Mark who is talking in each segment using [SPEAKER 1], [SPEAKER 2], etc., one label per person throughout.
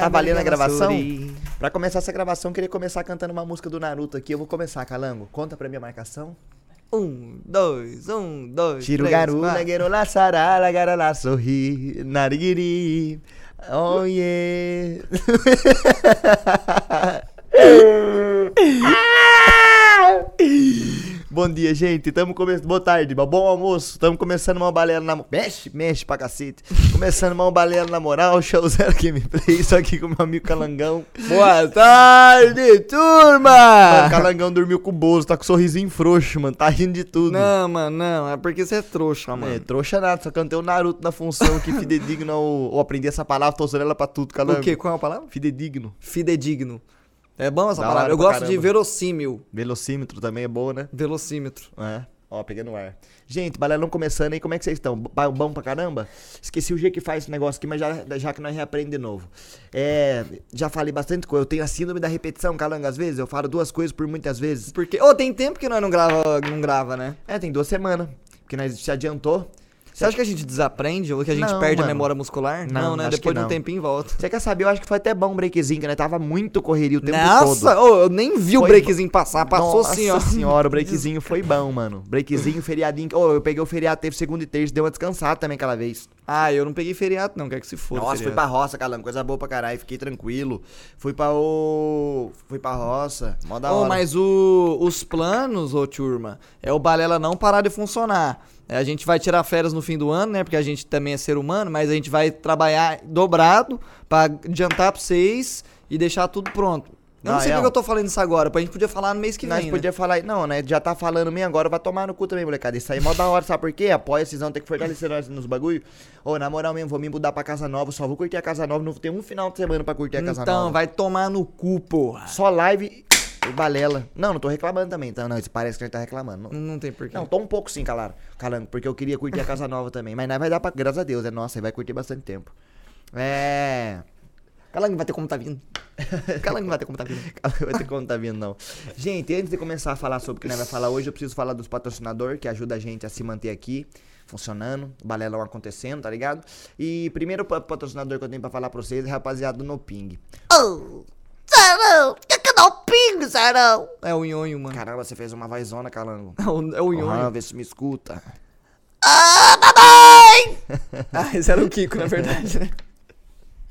[SPEAKER 1] Tá valendo a gravação? Pra começar essa gravação, eu queria começar cantando uma música do Naruto aqui. Eu vou começar, Calango. Conta pra minha marcação.
[SPEAKER 2] Um, dois, um, dois.
[SPEAKER 1] Tiro
[SPEAKER 2] três,
[SPEAKER 1] garu, nagueiro la sará, la sorri, narigiri. Oh yeah. Bom dia, gente. Tamo começando. Boa tarde, bom almoço. Tamo começando uma balela na. Mexe, mexe pra cacete. Começando uma balela na moral. Show zero gameplay. Isso aqui com meu amigo Calangão.
[SPEAKER 2] Boa tarde, turma!
[SPEAKER 1] Mano, o Calangão dormiu com o Bozo, tá com um sorrisinho frouxo, mano. Tá rindo de tudo.
[SPEAKER 2] Não, mano, não. É porque você é trouxa, mano.
[SPEAKER 1] É, trouxa nada, só cantei o Naruto na função que fidedigno ou, ou aprendi essa palavra, tô usando ela pra tudo, Calango.
[SPEAKER 2] o quê? Qual é a palavra?
[SPEAKER 1] Fidedigno.
[SPEAKER 2] Fidedigno. É bom essa
[SPEAKER 1] Da
[SPEAKER 2] palavra. Eu gosto de
[SPEAKER 1] caramba.
[SPEAKER 2] verossímil.
[SPEAKER 1] Velocímetro também é boa, né?
[SPEAKER 2] Velocímetro.
[SPEAKER 1] É. Ó, peguei no ar. Gente, balelão começando aí, como é que vocês estão? Ba- Bom pra caramba? Esqueci o jeito que faz esse negócio aqui, mas já, já que nós reaprendemos de novo. É, já falei bastante coisa. Eu tenho a síndrome da repetição, Calango, às vezes. Eu falo duas coisas por muitas vezes.
[SPEAKER 2] Porque. Ô, tem tempo que nós não grava, não grava, né?
[SPEAKER 1] É, tem duas semanas. Porque nós se adiantou.
[SPEAKER 2] Você acha que a gente desaprende ou que a gente
[SPEAKER 1] Não,
[SPEAKER 2] perde a
[SPEAKER 1] mano.
[SPEAKER 2] memória muscular?
[SPEAKER 1] Não,
[SPEAKER 2] né?
[SPEAKER 1] acho
[SPEAKER 2] Depois de um
[SPEAKER 1] não.
[SPEAKER 2] tempinho volta.
[SPEAKER 1] Você quer saber? Eu acho que foi até bom o breakzinho, que nós tava muito correria o tempo
[SPEAKER 2] Nossa,
[SPEAKER 1] todo.
[SPEAKER 2] ô, eu nem vi o
[SPEAKER 1] Foi
[SPEAKER 2] breakzinho passar. Passou
[SPEAKER 1] Nossa
[SPEAKER 2] assim, ó.
[SPEAKER 1] senhora, o breakzinho foi bom, mano. Breakzinho, feriadinho. Ô, eu peguei o feriado, teve segunda e terça, deu uma descansada também aquela vez.
[SPEAKER 2] Ah, eu não peguei feriado, não. Quer que se foda.
[SPEAKER 1] Nossa, fui pra roça, Calango, coisa boa pra caralho, fiquei tranquilo. Fui pra o... Fui pra roça, mó da
[SPEAKER 2] Ô,
[SPEAKER 1] hora.
[SPEAKER 2] mas o- os planos, ô turma, é o Balela não parar de funcionar. A gente vai tirar férias no fim do ano, né? Porque a gente também é ser humano, mas a gente vai trabalhar dobrado pra adiantar pra vocês e deixar tudo pronto. Eu não
[SPEAKER 1] Ah,
[SPEAKER 2] sei
[SPEAKER 1] é,
[SPEAKER 2] por que
[SPEAKER 1] ó.
[SPEAKER 2] eu tô falando isso agora, a gente podia falar no mês que
[SPEAKER 1] Nós
[SPEAKER 2] vem,
[SPEAKER 1] podia falar, não, né? Já tá falando meio agora, vai tomar no cu também, molecada. Isso aí é mó da hora, sabe por quê? Apoia, vocês vão ter que fortalecer nós nos bagulho. Ô, na moral mesmo, vou me mudar pra casa nova, só vou curtir a casa nova, não vou ter um final de semana pra curtir a
[SPEAKER 2] né?
[SPEAKER 1] casa
[SPEAKER 2] Então,
[SPEAKER 1] nova.
[SPEAKER 2] vai tomar no cu, porra.
[SPEAKER 1] Só live balela. Não, não tô reclamando também, tá? Não, isso parece que a gente tá reclamando. Não,
[SPEAKER 2] Não, não tem porquê.
[SPEAKER 1] Não, tô um pouco sim, calar, calango, porque eu queria curtir a casa nova também. Mas nós vai dar pra. Graças a Deus, é nossa, aí vai curtir bastante tempo. É.
[SPEAKER 2] Calango vai ter como tá vindo. Calango não vai ter como tá vindo.
[SPEAKER 1] Calango vai ter como tá vindo, não. Gente, antes de começar a falar sobre o que nós vai falar hoje, eu preciso falar dos patrocinadores que ajuda a gente a se manter aqui. Funcionando, balelão acontecendo, tá ligado? E primeiro pa- patrocinador que eu tenho pra falar pra vocês é rapaziada do Noping.
[SPEAKER 2] Oh, Sarão! Que ping, Sarão! É o Nhonho, mano.
[SPEAKER 1] Caramba, você fez uma vozona, calango.
[SPEAKER 2] É o, é o Nhonho.
[SPEAKER 1] Aham, vê se me escuta.
[SPEAKER 2] Ah, mamãe! ah, esse era o Kiko, na verdade, né?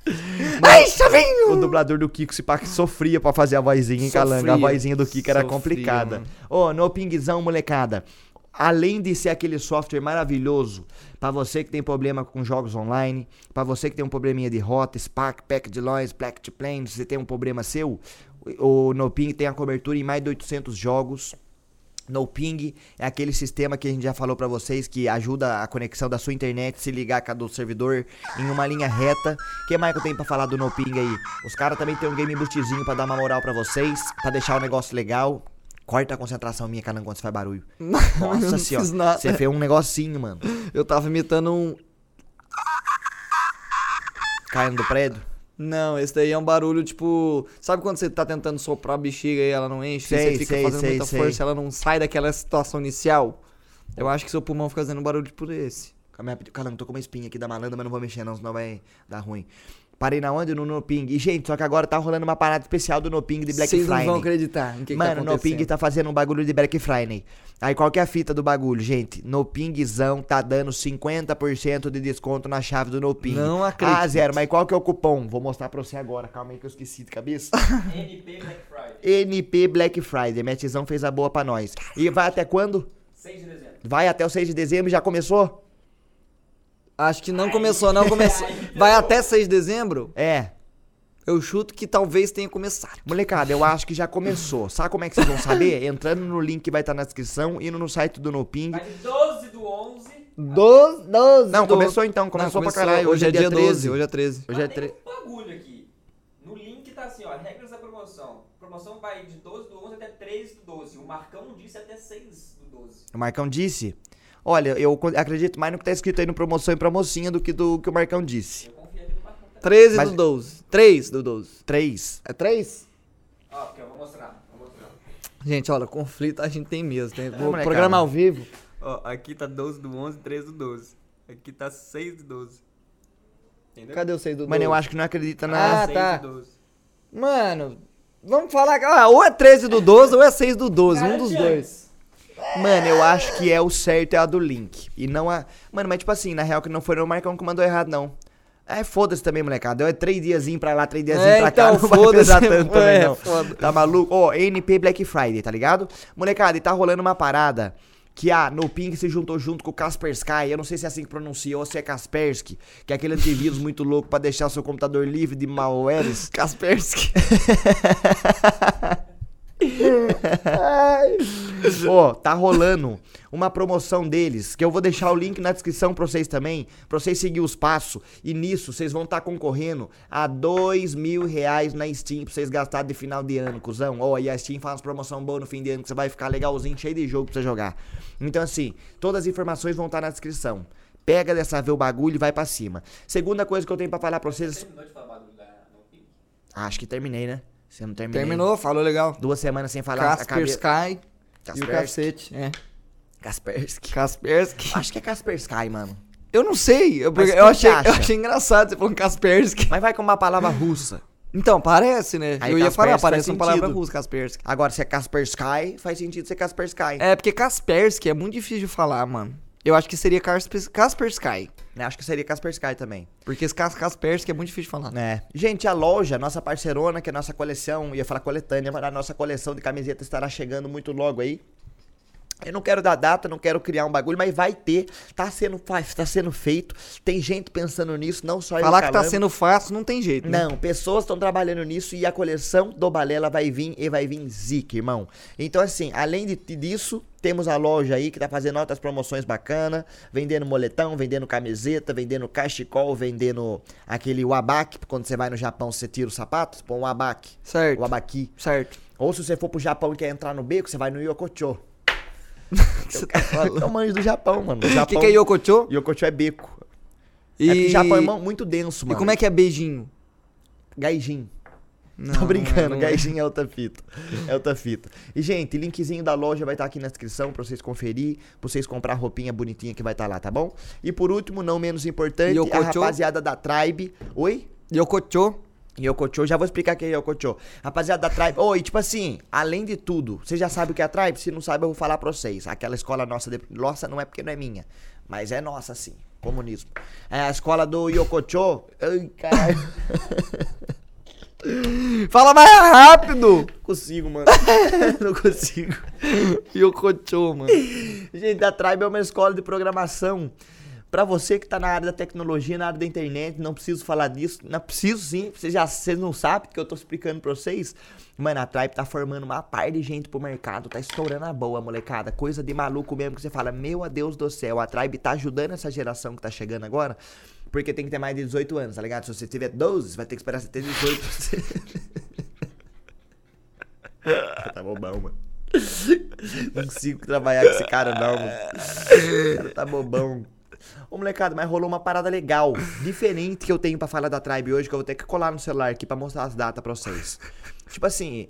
[SPEAKER 2] Ai, chavinho!
[SPEAKER 1] O dublador do Kiko se pá sofria pra fazer a vozinha, hein, Calanga? A vozinha do Kiko era
[SPEAKER 2] Sofria,
[SPEAKER 1] complicada.
[SPEAKER 2] mano.
[SPEAKER 1] Ô, no Pingzão, molecada. Além de ser aquele software maravilhoso pra você que tem problema com jogos online, pra você que tem um probleminha de rota, SPAC, Pack de Lois, Black to Plane, se você tem um problema seu, o NoPing tem a cobertura em mais de 800 jogos. No Ping é aquele sistema que a gente já falou pra vocês que ajuda a conexão da sua internet se ligar com a do servidor em uma linha reta. O que mais que eu tenho pra falar do No Ping aí? Os caras também tem um game boostzinho pra dar uma moral pra vocês, pra deixar o negócio legal. Corta a concentração minha, Calango, quando você faz barulho. Nossa senhora. Você fez um negocinho, mano.
[SPEAKER 2] Eu tava imitando um.
[SPEAKER 1] Caindo do prédio.
[SPEAKER 2] Não, esse daí é um barulho tipo. Sabe quando você tá tentando soprar a bexiga e ela não enche?
[SPEAKER 1] Sei,
[SPEAKER 2] e você fica
[SPEAKER 1] sei,
[SPEAKER 2] fazendo
[SPEAKER 1] sei,
[SPEAKER 2] muita
[SPEAKER 1] sei.
[SPEAKER 2] força e ela não sai daquela situação inicial? Eu acho que seu pulmão fica fazendo um barulho tipo esse.
[SPEAKER 1] Aí, Calango, tô com uma espinha aqui da malandra, mas não vou mexer não, senão vai dar ruim. Parei na onde? No No Ping. E, gente, só que agora tá rolando uma parada especial do No Ping de Black
[SPEAKER 2] Vocês
[SPEAKER 1] Friday.
[SPEAKER 2] não vão acreditar em que,
[SPEAKER 1] Mano,
[SPEAKER 2] que tá
[SPEAKER 1] no Ping
[SPEAKER 2] acontecendo.
[SPEAKER 1] tá fazendo um bagulho de Black Friday. Aí qual que é a fita do bagulho, gente? No Pingzão tá dando 50% de desconto na chave do No Ping.
[SPEAKER 2] Não acredito.
[SPEAKER 1] Ah, zero, mas qual que é o cupom? Vou mostrar pra você agora. Calma aí que eu esqueci de cabeça.
[SPEAKER 3] NP Black Friday,
[SPEAKER 1] NP Black Friday. Minha tizão fez a boa pra nós. E vai até quando?
[SPEAKER 3] 6 de dezembro.
[SPEAKER 1] Vai até o 6 de dezembro, já começou?
[SPEAKER 2] Acho que não começou, não começou. Vai até 6 de dezembro?
[SPEAKER 1] É.
[SPEAKER 2] Eu chuto que talvez tenha começado.
[SPEAKER 1] Molecada, eu acho que já começou. Sabe como é que vocês vão saber? Entrando no link que vai estar na descrição, indo no site do No Ping.
[SPEAKER 3] Vai de 12 do 11.
[SPEAKER 2] 12, 12.
[SPEAKER 1] Não, começou então, começou pra caralho.
[SPEAKER 2] Hoje é dia 12, hoje é 13.
[SPEAKER 1] Hoje é
[SPEAKER 3] Mas
[SPEAKER 1] tre...
[SPEAKER 3] tem um bagulho aqui. No link tá assim, ó, regras da promoção. A promoção vai de 12 do 11 até 13 do 12. O Marcão disse até 6 do 12.
[SPEAKER 1] O Marcão disse. Olha, eu acredito mais no que tá escrito aí no promoção e promocinha do que do que o Marcão disse.
[SPEAKER 3] Eu confio aqui no Marcão. também.
[SPEAKER 2] 13
[SPEAKER 1] Mas-
[SPEAKER 2] do 12. 3 do 12.
[SPEAKER 1] Três.
[SPEAKER 2] É 3?
[SPEAKER 3] Ó, porque eu vou mostrar. Vou mostrar.
[SPEAKER 2] Gente, olha, conflito a gente tem mesmo. Tem, vou
[SPEAKER 1] molecada.
[SPEAKER 2] programar ao vivo.
[SPEAKER 4] Ó, aqui tá 12 do 11, 13 do 12. Aqui tá 6 do 12.
[SPEAKER 3] Entendeu?
[SPEAKER 2] Cadê o 6 do 12?
[SPEAKER 1] Mano, eu acho que não acredita na.
[SPEAKER 2] Ah, tá.
[SPEAKER 3] do 12.
[SPEAKER 2] Mano, vamos falar. Ah, ou é 13 do 12 ou é 6 do 12. Um dos dois.
[SPEAKER 1] Mano, eu acho que é o certo é a do Link. E não a. Mano, mas tipo assim, na real que não foi o Marcão que mandou errado, não. É, foda-se também, molecada. Deu é três diazinhos pra lá, três diazinhos
[SPEAKER 2] É,
[SPEAKER 1] pra cá.
[SPEAKER 2] então,
[SPEAKER 1] Não vai
[SPEAKER 2] foda-se.
[SPEAKER 1] pesar tanto também,
[SPEAKER 2] É,
[SPEAKER 1] não.
[SPEAKER 2] foda.
[SPEAKER 1] Tá maluco? Ó, NP Black Friday, tá ligado? Molecada, e tá rolando uma parada que a No Pink se juntou junto com o Kaspersky. Eu não sei se é assim que pronuncia ou se é Kaspersky, que é aquele antivírus muito louco pra deixar o seu computador livre de malwares.
[SPEAKER 2] Kaspersky.
[SPEAKER 1] Ó, tá rolando uma promoção deles, que eu vou deixar o link na descrição pra vocês também, pra vocês seguir os passos. E nisso, vocês vão estar concorrendo a dois mil reais na Steam pra vocês gastarem de final de ano, cuzão. Ó, e a Steam faz uma promoção boa no fim de ano, que você vai ficar legalzinho, cheio de jogo pra você jogar. Então, assim, todas as informações vão estar na descrição. Pega dessa vez o bagulho e vai pra cima. Segunda coisa que eu tenho pra falar pra vocês.
[SPEAKER 3] Pink?
[SPEAKER 1] Acho que terminei, né? Você não terminei.
[SPEAKER 2] Terminou, falou legal.
[SPEAKER 1] Duas semanas sem falar.
[SPEAKER 2] Kaspersky e o
[SPEAKER 1] Kaspersky.
[SPEAKER 2] cacete. É.
[SPEAKER 1] Kaspersky.
[SPEAKER 2] Kaspersky.
[SPEAKER 1] Acho que é Kaspersky, mano.
[SPEAKER 2] Eu não sei. Eu, eu, achei, eu achei engraçado você falando Kaspersky.
[SPEAKER 1] Mas vai com uma palavra russa.
[SPEAKER 2] Então, parece, né?
[SPEAKER 1] Aí
[SPEAKER 2] eu ia falar,
[SPEAKER 1] Kaspersky
[SPEAKER 2] parece uma palavra russa, Kaspersky.
[SPEAKER 1] Agora, se é Kaspersky, faz sentido ser Kaspersky.
[SPEAKER 2] É, porque Kaspersky é muito difícil de falar, mano. Eu acho que seria Kaspers- Kaspersky.
[SPEAKER 1] Né, Acho que seria Kaspersky também.
[SPEAKER 2] Porque esse Kaspersky é muito difícil de falar.
[SPEAKER 1] É. Gente, a loja, nossa parceirona, que é nossa coleção, ia falar coletânea, mas a nossa coleção de camisetas estará chegando muito logo aí. Eu não quero dar data, não quero criar um bagulho, mas vai ter. Tá sendo, tá sendo feito. Tem gente pensando nisso, não só
[SPEAKER 2] Falar que tá sendo fácil não tem jeito, né?
[SPEAKER 1] Não, pessoas estão trabalhando nisso e a coleção do Balela vai vir e vai vir zica, irmão. Então, assim, além de, disso, temos a loja aí que tá fazendo outras promoções bacanas, vendendo moletão, vendendo camiseta, vendendo cachecol, vendendo aquele wabaki, quando você vai no Japão você tira os sapatos, põe um wabaki,
[SPEAKER 2] Certo.
[SPEAKER 1] o abaki.
[SPEAKER 2] Certo.
[SPEAKER 1] Ou se você for pro Japão e quer entrar no beco, você vai no Yokocho.
[SPEAKER 2] Que você tá falando?
[SPEAKER 1] É o manjo do Japão, mano. O Japão,
[SPEAKER 2] que, que é Yokocho?
[SPEAKER 1] Yokocho é beco.
[SPEAKER 2] E...
[SPEAKER 1] É porque o Japão é mu- muito denso,
[SPEAKER 2] E
[SPEAKER 1] mano.
[SPEAKER 2] como é que é beijinho?
[SPEAKER 1] Gaijin.
[SPEAKER 2] Não,
[SPEAKER 1] Tô brincando,
[SPEAKER 2] não é.
[SPEAKER 1] Gaijin é outra fita. É outra fita. E, gente, linkzinho da loja vai estar aqui na descrição pra vocês conferir, pra vocês comprar a roupinha bonitinha que vai estar lá, tá bom? E por último, não menos importante, a
[SPEAKER 2] Yokocho?
[SPEAKER 1] rapaziada da Tribe. Oi?
[SPEAKER 2] Yokocho?
[SPEAKER 1] Yokocho, já vou explicar o que é Yokocho. Rapaziada da Tribe. Oi, tipo assim, além de tudo, você já sabe o que é a Tribe? Se não sabe, eu vou falar pra vocês. Aquela escola nossa, de... nossa não é porque não é minha, mas é nossa sim. Comunismo. É a escola do Yokocho. Ai, caralho.
[SPEAKER 2] Fala mais rápido!
[SPEAKER 1] Não consigo, mano. não consigo.
[SPEAKER 2] Yokocho, mano.
[SPEAKER 1] Gente, a Tribe é uma escola de programação. Pra você que tá na área da tecnologia, na área da internet, não preciso falar disso. Não preciso sim, vocês já vocês não sabem que eu tô explicando pra vocês. Mano, a Tribe tá formando uma par de gente pro mercado, tá estourando a boa, molecada. Coisa de maluco mesmo que você fala, meu Deus do céu, a Tribe tá ajudando essa geração que tá chegando agora. Porque tem que ter mais de 18 anos, tá ligado? Se você tiver 12, você vai ter que esperar você ter 18. tá bobão, mano. Não consigo trabalhar com esse cara, não, mano. Esse cara tá bobão. Ô, molecada, mas rolou uma parada legal, diferente que eu tenho pra falar da Tribe hoje, que eu vou ter que colar no celular aqui pra mostrar as datas pra vocês. Tipo assim.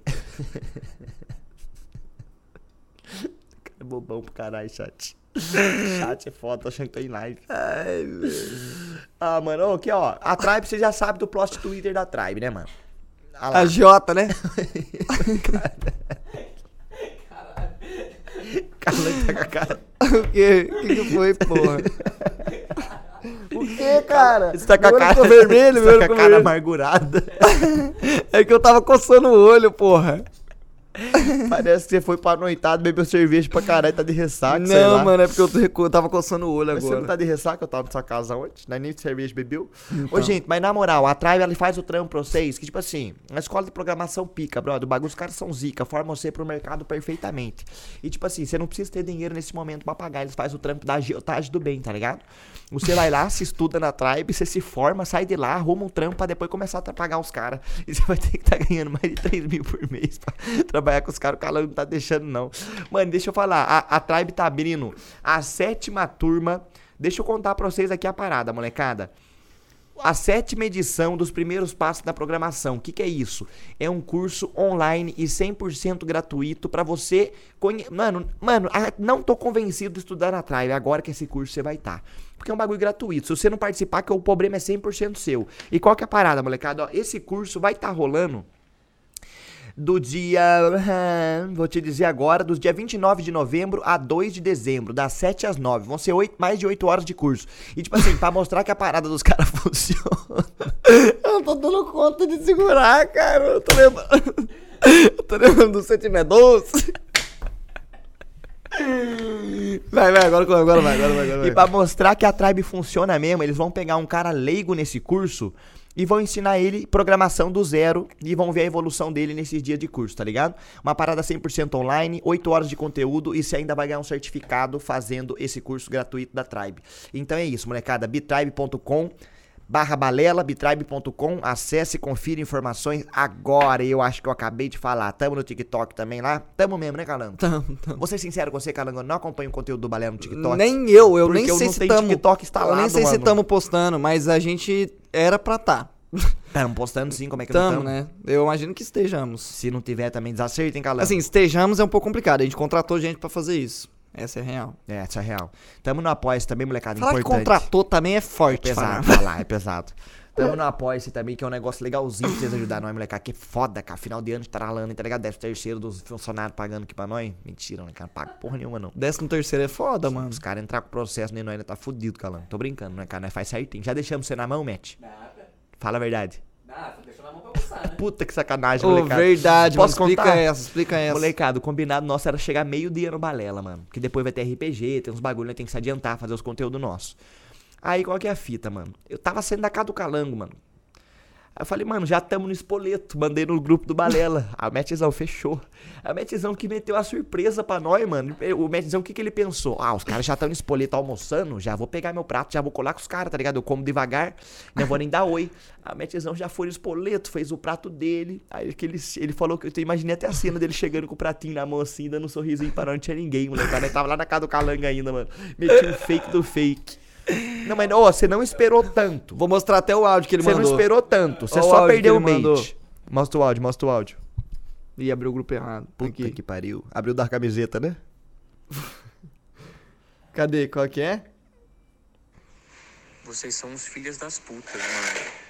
[SPEAKER 1] cara é bobão pro caralho, chat. Chat é foda, tô achando que tô em live.
[SPEAKER 2] Ai, meu.
[SPEAKER 1] Ah, mano, aqui ó. A Tribe, você já sabe do plot Twitter da Tribe, né, mano? Ah lá.
[SPEAKER 2] A Jota, né?
[SPEAKER 1] Cara, tá com a cara.
[SPEAKER 2] o quê? O que, que foi, porra? O que, cara?
[SPEAKER 1] Você tá com a cara
[SPEAKER 2] ficou vermelho,
[SPEAKER 1] você
[SPEAKER 2] meu olho
[SPEAKER 1] tá com a cara
[SPEAKER 2] vermelho.
[SPEAKER 1] amargurada.
[SPEAKER 2] É que eu tava coçando o olho, porra.
[SPEAKER 1] Parece que você foi pra noitado, bebeu cerveja pra caralho, tá de ressaca.
[SPEAKER 2] Não, mano, é porque eu, tô eu tava coçando o olho
[SPEAKER 1] Mas você não
[SPEAKER 2] agora.
[SPEAKER 1] tá de ressaca, eu tava na sua casa ontem, não é nem de cerveja bebeu. Ô,
[SPEAKER 2] Então.
[SPEAKER 1] gente, mas na moral, a Tribe, ela faz o trampo pra vocês, que tipo assim, a escola de programação pica, brother, o bagulho, os caras são zica, formam você pro mercado perfeitamente. E tipo assim, você não precisa ter dinheiro nesse momento pra pagar, eles fazem o trampo da agiotagem do bem, tá ligado? Você vai lá, se estuda na Tribe, você se forma, sai de lá, arruma um trampo pra depois começar a pagar os caras. E você vai ter que estar ganhando mais de 3 mil por mês pra trabalhar com os caras, o cara não tá deixando não. Mano, deixa eu falar, a, a Tribe tá abrindo a sétima turma. Deixa eu contar pra vocês aqui a parada, molecada. a sétima edição dos primeiros passos da programação. O que, que é isso? É um curso online e 100% gratuito pra você conhe... Mano, mano, não tô convencido de estudar na Tribe agora que esse curso você vai estar. Porque é um bagulho gratuito. Se você não participar, que o problema é 100% seu. E qual que é a parada, molecada? Ó, esse curso vai estar rolando do dia. Vou te dizer agora, dos dia 29 de novembro a 2 de dezembro, das 7 às 9. Vão ser oito- mais de 8 horas de curso. E, tipo assim, pra mostrar que a parada dos caras funciona. Eu não tô dando conta de segurar, cara. Eu tô lembrando. Eu tô lembrando do sentimento doce.
[SPEAKER 2] Vai, vai, agora, agora vai, agora vai, agora vai.
[SPEAKER 1] E pra mostrar que a Tribe funciona mesmo, eles vão pegar um cara leigo nesse curso e vão ensinar ele programação do zero e vão ver a evolução dele nesses dias de curso, tá ligado? Uma parada 100% online, 8 horas de conteúdo e você ainda vai ganhar um certificado fazendo esse curso gratuito da Tribe. Então é isso, molecada, bitribe.com barra balela, bitribe.com, acesse e confira informações agora. Eu acho que eu acabei de falar. Tamo no TikTok também lá? Tamo mesmo, né, Calango?
[SPEAKER 2] Tamo, tamo.
[SPEAKER 1] Vou ser sincero com você, Calango, eu não acompanho o conteúdo do Balela no TikTok.
[SPEAKER 2] Nem eu, eu nem
[SPEAKER 1] eu
[SPEAKER 2] sei se tamo.
[SPEAKER 1] TikTok
[SPEAKER 2] eu
[SPEAKER 1] instalado,
[SPEAKER 2] nem sei se
[SPEAKER 1] mano.
[SPEAKER 2] tamo postando, mas a gente era pra tá.
[SPEAKER 1] Tamo postando sim, como é que não
[SPEAKER 2] Tamo,
[SPEAKER 1] tamo?
[SPEAKER 2] né? Eu imagino que estejamos.
[SPEAKER 1] Se não tiver também desacerto, hein, Calango?
[SPEAKER 2] Assim, estejamos é um pouco complicado. A gente contratou gente pra fazer isso. Essa é real.
[SPEAKER 1] É, essa é real. Tamo no apoia também, molecada,
[SPEAKER 2] Falar que
[SPEAKER 1] importante.
[SPEAKER 2] contratou também é
[SPEAKER 1] É
[SPEAKER 2] forte,
[SPEAKER 1] pesado
[SPEAKER 2] falar.
[SPEAKER 1] falar, é pesado. Tamo no apoia também, que é um negócio legalzinho pra vocês ajudarem nós, molecada. Que foda, cara. Final de ano estralando, tá ligado? Décimo terceiro dos funcionários pagando aqui pra nós. Mentira, né, cara? Paga porra nenhuma, não.
[SPEAKER 2] Décimo terceiro é foda, mano.
[SPEAKER 1] Os caras entrar com processo, nem nós ainda tá fudido, Calango. Tô brincando, né, cara? Nós faz certinho. Já deixamos você na mão, Matt?
[SPEAKER 3] Nada.
[SPEAKER 1] Fala a verdade.
[SPEAKER 3] Nada, deixou na mão pra passar, né?
[SPEAKER 1] Puta que sacanagem, molecada.
[SPEAKER 2] verdade, mano.
[SPEAKER 1] Posso
[SPEAKER 2] Explica
[SPEAKER 1] contar?
[SPEAKER 2] essa, explica essa.
[SPEAKER 1] Molecada, o combinado nosso era chegar meio-dia no Balela, mano. Porque depois vai ter RPG, tem uns bagulho, né? Tem que se adiantar, fazer os conteúdos nossos. Aí qual que é a fita, mano? Eu tava saindo da casa do calango, mano. Aí eu falei, mano, já tamo no espoleto. Mandei no grupo do Balela. O Metzão fechou. O Metzão que meteu a surpresa pra nós, mano. O Metzão, o que que ele pensou? Ah, os caras já estão no espoleto almoçando, já vou pegar meu prato, já vou colar com os caras, tá ligado? Eu como devagar, não vou nem dar oi. O Metzão já foi no espoleto, fez o prato dele. Aí que ele, ele falou que eu imaginei até a cena dele chegando com o pratinho na mão assim, dando um sorrisinho pra nós, não tinha ninguém, moleque. Ele tava lá na casa do calanga ainda, mano. Meti um fake do fake. Não, mas ó, você não esperou tanto.
[SPEAKER 2] Vou mostrar até o áudio que ele
[SPEAKER 1] Você
[SPEAKER 2] mandou.
[SPEAKER 1] não esperou tanto, você só perdeu o
[SPEAKER 2] mandou.
[SPEAKER 1] bait. Mostra o áudio, mostra o áudio.
[SPEAKER 2] Ih, abriu o grupo errado.
[SPEAKER 1] Puta
[SPEAKER 2] Aqui.
[SPEAKER 1] que pariu. Abriu da camiseta, né?
[SPEAKER 2] Cadê? Qual que é?
[SPEAKER 4] Vocês são uns filhos das putas, mano.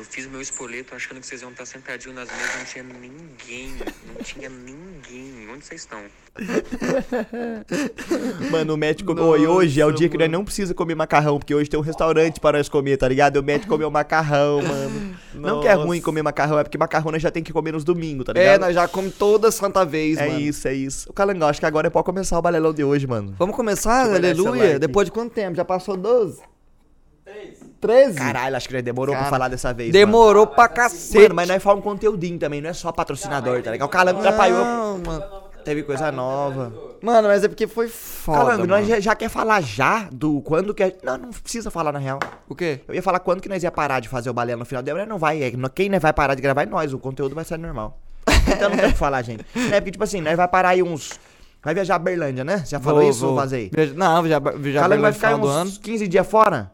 [SPEAKER 4] Eu fiz meu espoleto achando que vocês iam estar sentadinhos nas mesas, não tinha ninguém. Não tinha ninguém. Onde vocês estão?
[SPEAKER 1] Mano, o Matt comeu. e hoje é o
[SPEAKER 2] Nossa,
[SPEAKER 1] dia que nós
[SPEAKER 2] mano.
[SPEAKER 1] não precisa comer macarrão, porque hoje tem um restaurante para nós comer, tá ligado? E o Matt comeu macarrão, mano. Não que é
[SPEAKER 2] Nossa.
[SPEAKER 1] ruim comer macarrão, é porque macarrão nós já tem que comer nos domingos, tá
[SPEAKER 2] É,
[SPEAKER 1] ligado?
[SPEAKER 2] nós já comemos toda santa vez,
[SPEAKER 1] É
[SPEAKER 2] mano.
[SPEAKER 1] isso, é isso. O Calangão, acho que agora é pra começar o balelão de hoje, mano.
[SPEAKER 2] Vamos começar,
[SPEAKER 1] eu
[SPEAKER 2] aleluia? Depois de quanto tempo? Já passou 12?
[SPEAKER 3] Três.
[SPEAKER 2] 13?
[SPEAKER 1] Caralho, acho que nós demorou
[SPEAKER 2] Cara,
[SPEAKER 1] pra falar dessa vez.
[SPEAKER 2] Demorou pra
[SPEAKER 1] Mano.
[SPEAKER 2] cacete.
[SPEAKER 1] Mano, mas nós falamos um conteúdinho também, não é só patrocinador, tá ligado? O Calango paiou.
[SPEAKER 2] Não, mano.
[SPEAKER 1] Teve coisa nova.
[SPEAKER 2] Mano, mas é porque foi foda,
[SPEAKER 1] Calango, nós já, já quer falar já do quando que. a- Não, não precisa falar na real.
[SPEAKER 2] O quê?
[SPEAKER 1] Eu ia falar quando que nós ia parar de fazer o balé no final de ano, mas não vai. É, quem vai parar de gravar é nós, o conteúdo vai ser normal. Então não tem o que falar, gente. É porque, tipo assim, nós vai parar aí uns. Vai viajar a Berlândia, né? Já falou
[SPEAKER 2] Vou,
[SPEAKER 1] isso
[SPEAKER 2] vou.
[SPEAKER 1] ou vazei?
[SPEAKER 2] Viaja- Não, já, já
[SPEAKER 1] Calango vai ficar uns
[SPEAKER 2] do ano.
[SPEAKER 1] 15 dias fora?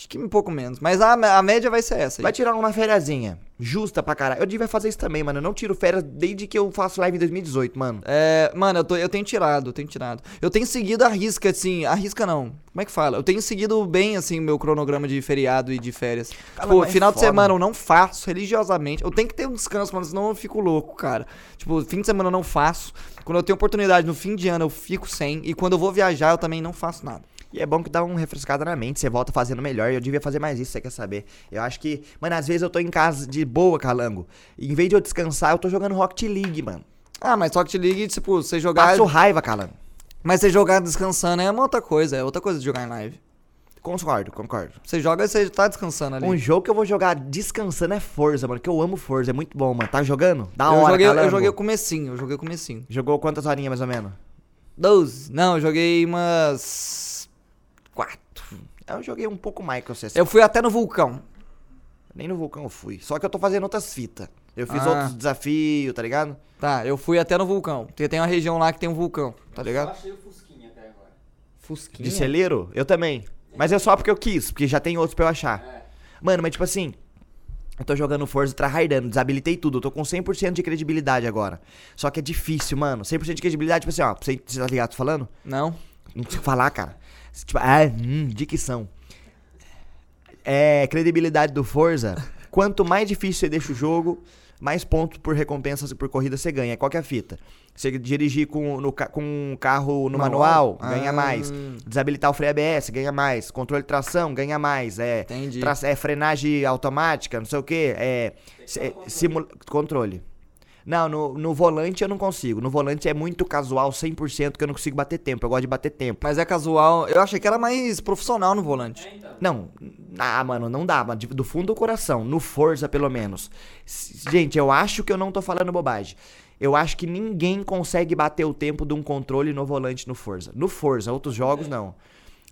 [SPEAKER 2] Acho que um pouco menos. Mas a, a média vai ser essa aí.
[SPEAKER 1] Vai tirar uma fériazinha. Justa pra caralho. Eu devia fazer isso também, mano. Eu não tiro férias desde que eu faço live em 2018, mano.
[SPEAKER 2] É, mano, eu, tô, eu tenho tirado, eu tenho tirado. Eu tenho seguido a risca, assim, a risca não. Como é que fala? Eu tenho seguido bem, assim, meu cronograma de feriado e de férias.
[SPEAKER 1] Cara,
[SPEAKER 2] tipo,
[SPEAKER 1] é
[SPEAKER 2] final de
[SPEAKER 1] foda.
[SPEAKER 2] semana eu não faço religiosamente. Eu tenho que ter um descanso, mano, senão eu fico louco, cara. Tipo, fim de semana eu não faço. Quando eu tenho oportunidade no fim de ano eu fico sem. E quando eu vou viajar eu também não faço nada.
[SPEAKER 1] E é bom que dá um refrescada na mente, você volta fazendo melhor. Eu devia fazer mais isso, você quer saber? Eu acho que, mano, às vezes eu tô em casa de boa, calango. E em vez de eu descansar, eu tô jogando Rocket League, mano.
[SPEAKER 2] Ah, mas Rocket League, tipo, você jogar.
[SPEAKER 1] Passo raiva, calango.
[SPEAKER 2] Mas você jogar descansando é uma outra coisa, é outra coisa de jogar em live.
[SPEAKER 1] Concordo, concordo.
[SPEAKER 2] Você joga e você tá descansando ali.
[SPEAKER 1] Um jogo que eu vou jogar descansando é Forza, mano. Que eu amo Forza, é muito bom, mano. Tá jogando? Da
[SPEAKER 2] eu,
[SPEAKER 1] hora,
[SPEAKER 2] joguei, eu joguei o comecinho, eu joguei o comecinho.
[SPEAKER 1] Jogou quantas horinhas, mais ou menos?
[SPEAKER 2] 12. Não, eu joguei umas.
[SPEAKER 1] Quatro. Eu joguei um pouco mais que eu sei.
[SPEAKER 2] Eu fui até no vulcão.
[SPEAKER 1] Nem no vulcão eu fui. Só que eu tô fazendo outras fitas. Eu fiz
[SPEAKER 2] Ah.
[SPEAKER 1] outros desafios, tá ligado?
[SPEAKER 2] Tá, eu fui até no vulcão. Porque tem uma região lá que tem um vulcão, tá
[SPEAKER 3] Eu
[SPEAKER 2] ligado?
[SPEAKER 3] achei o Fusquinha até agora.
[SPEAKER 2] Fusquinha.
[SPEAKER 1] De celeiro? Eu também. Mas é só porque eu quis, porque já tem outros pra eu achar.
[SPEAKER 3] É.
[SPEAKER 1] Mano, mas tipo assim. Eu tô jogando Forza tryhardando, desabilitei tudo. Eu tô com 100% de credibilidade agora. Só que é difícil, mano. 100% de credibilidade, tipo assim, ó. Você, você tá ligado? Tô falando?
[SPEAKER 2] Não?
[SPEAKER 1] Não consigo falar, cara. Tipo, ah, hum, dicção. É, credibilidade do Forza. Quanto mais difícil você deixa o jogo, mais pontos por recompensas e por corrida você ganha. Qual que é a fita? Você dirigir com, no, com um carro no
[SPEAKER 2] Manual?
[SPEAKER 1] manual, ganha
[SPEAKER 2] Ah.
[SPEAKER 1] mais. Desabilitar o freio ABS, ganha mais. Controle de tração, ganha mais. É,
[SPEAKER 2] Entendi.
[SPEAKER 1] é frenagem automática, não sei o que. É, é simula- controle. Não, no, no volante eu não consigo. No volante é muito casual, 100%, que eu não consigo bater tempo. Eu gosto de bater tempo.
[SPEAKER 2] Mas é casual. Eu achei que era mais profissional no volante.
[SPEAKER 3] É, então.
[SPEAKER 1] Não, ah, mano, não dá, mano, do fundo do coração, no Forza pelo menos. Gente, eu acho que eu não tô falando bobagem. Eu acho que ninguém consegue bater o tempo de um controle no volante no Forza. No Forza, outros jogos não.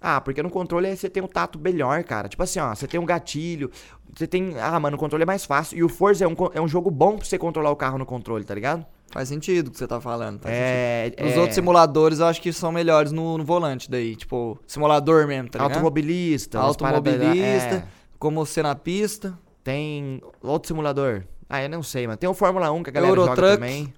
[SPEAKER 1] Ah, porque no controle você tem um tato melhor, cara. Tipo assim, ó, você tem um gatilho, você tem. Ah, mano, o controle é mais fácil. E o Forza é um, é um jogo bom pra você controlar o carro no controle, tá ligado?
[SPEAKER 2] Faz sentido o que você tá falando. faz
[SPEAKER 1] É.
[SPEAKER 2] sentido. Os
[SPEAKER 1] é
[SPEAKER 2] outros simuladores eu acho que são melhores no, no volante daí. Tipo, simulador mesmo, tá ligado?
[SPEAKER 1] Automobilista,
[SPEAKER 2] Automobilista,
[SPEAKER 1] é.
[SPEAKER 2] como ser na pista.
[SPEAKER 1] Tem outro simulador. Ah, eu não sei, mano. Tem o Fórmula 1 que a galera
[SPEAKER 2] Eurotruck.
[SPEAKER 1] joga também.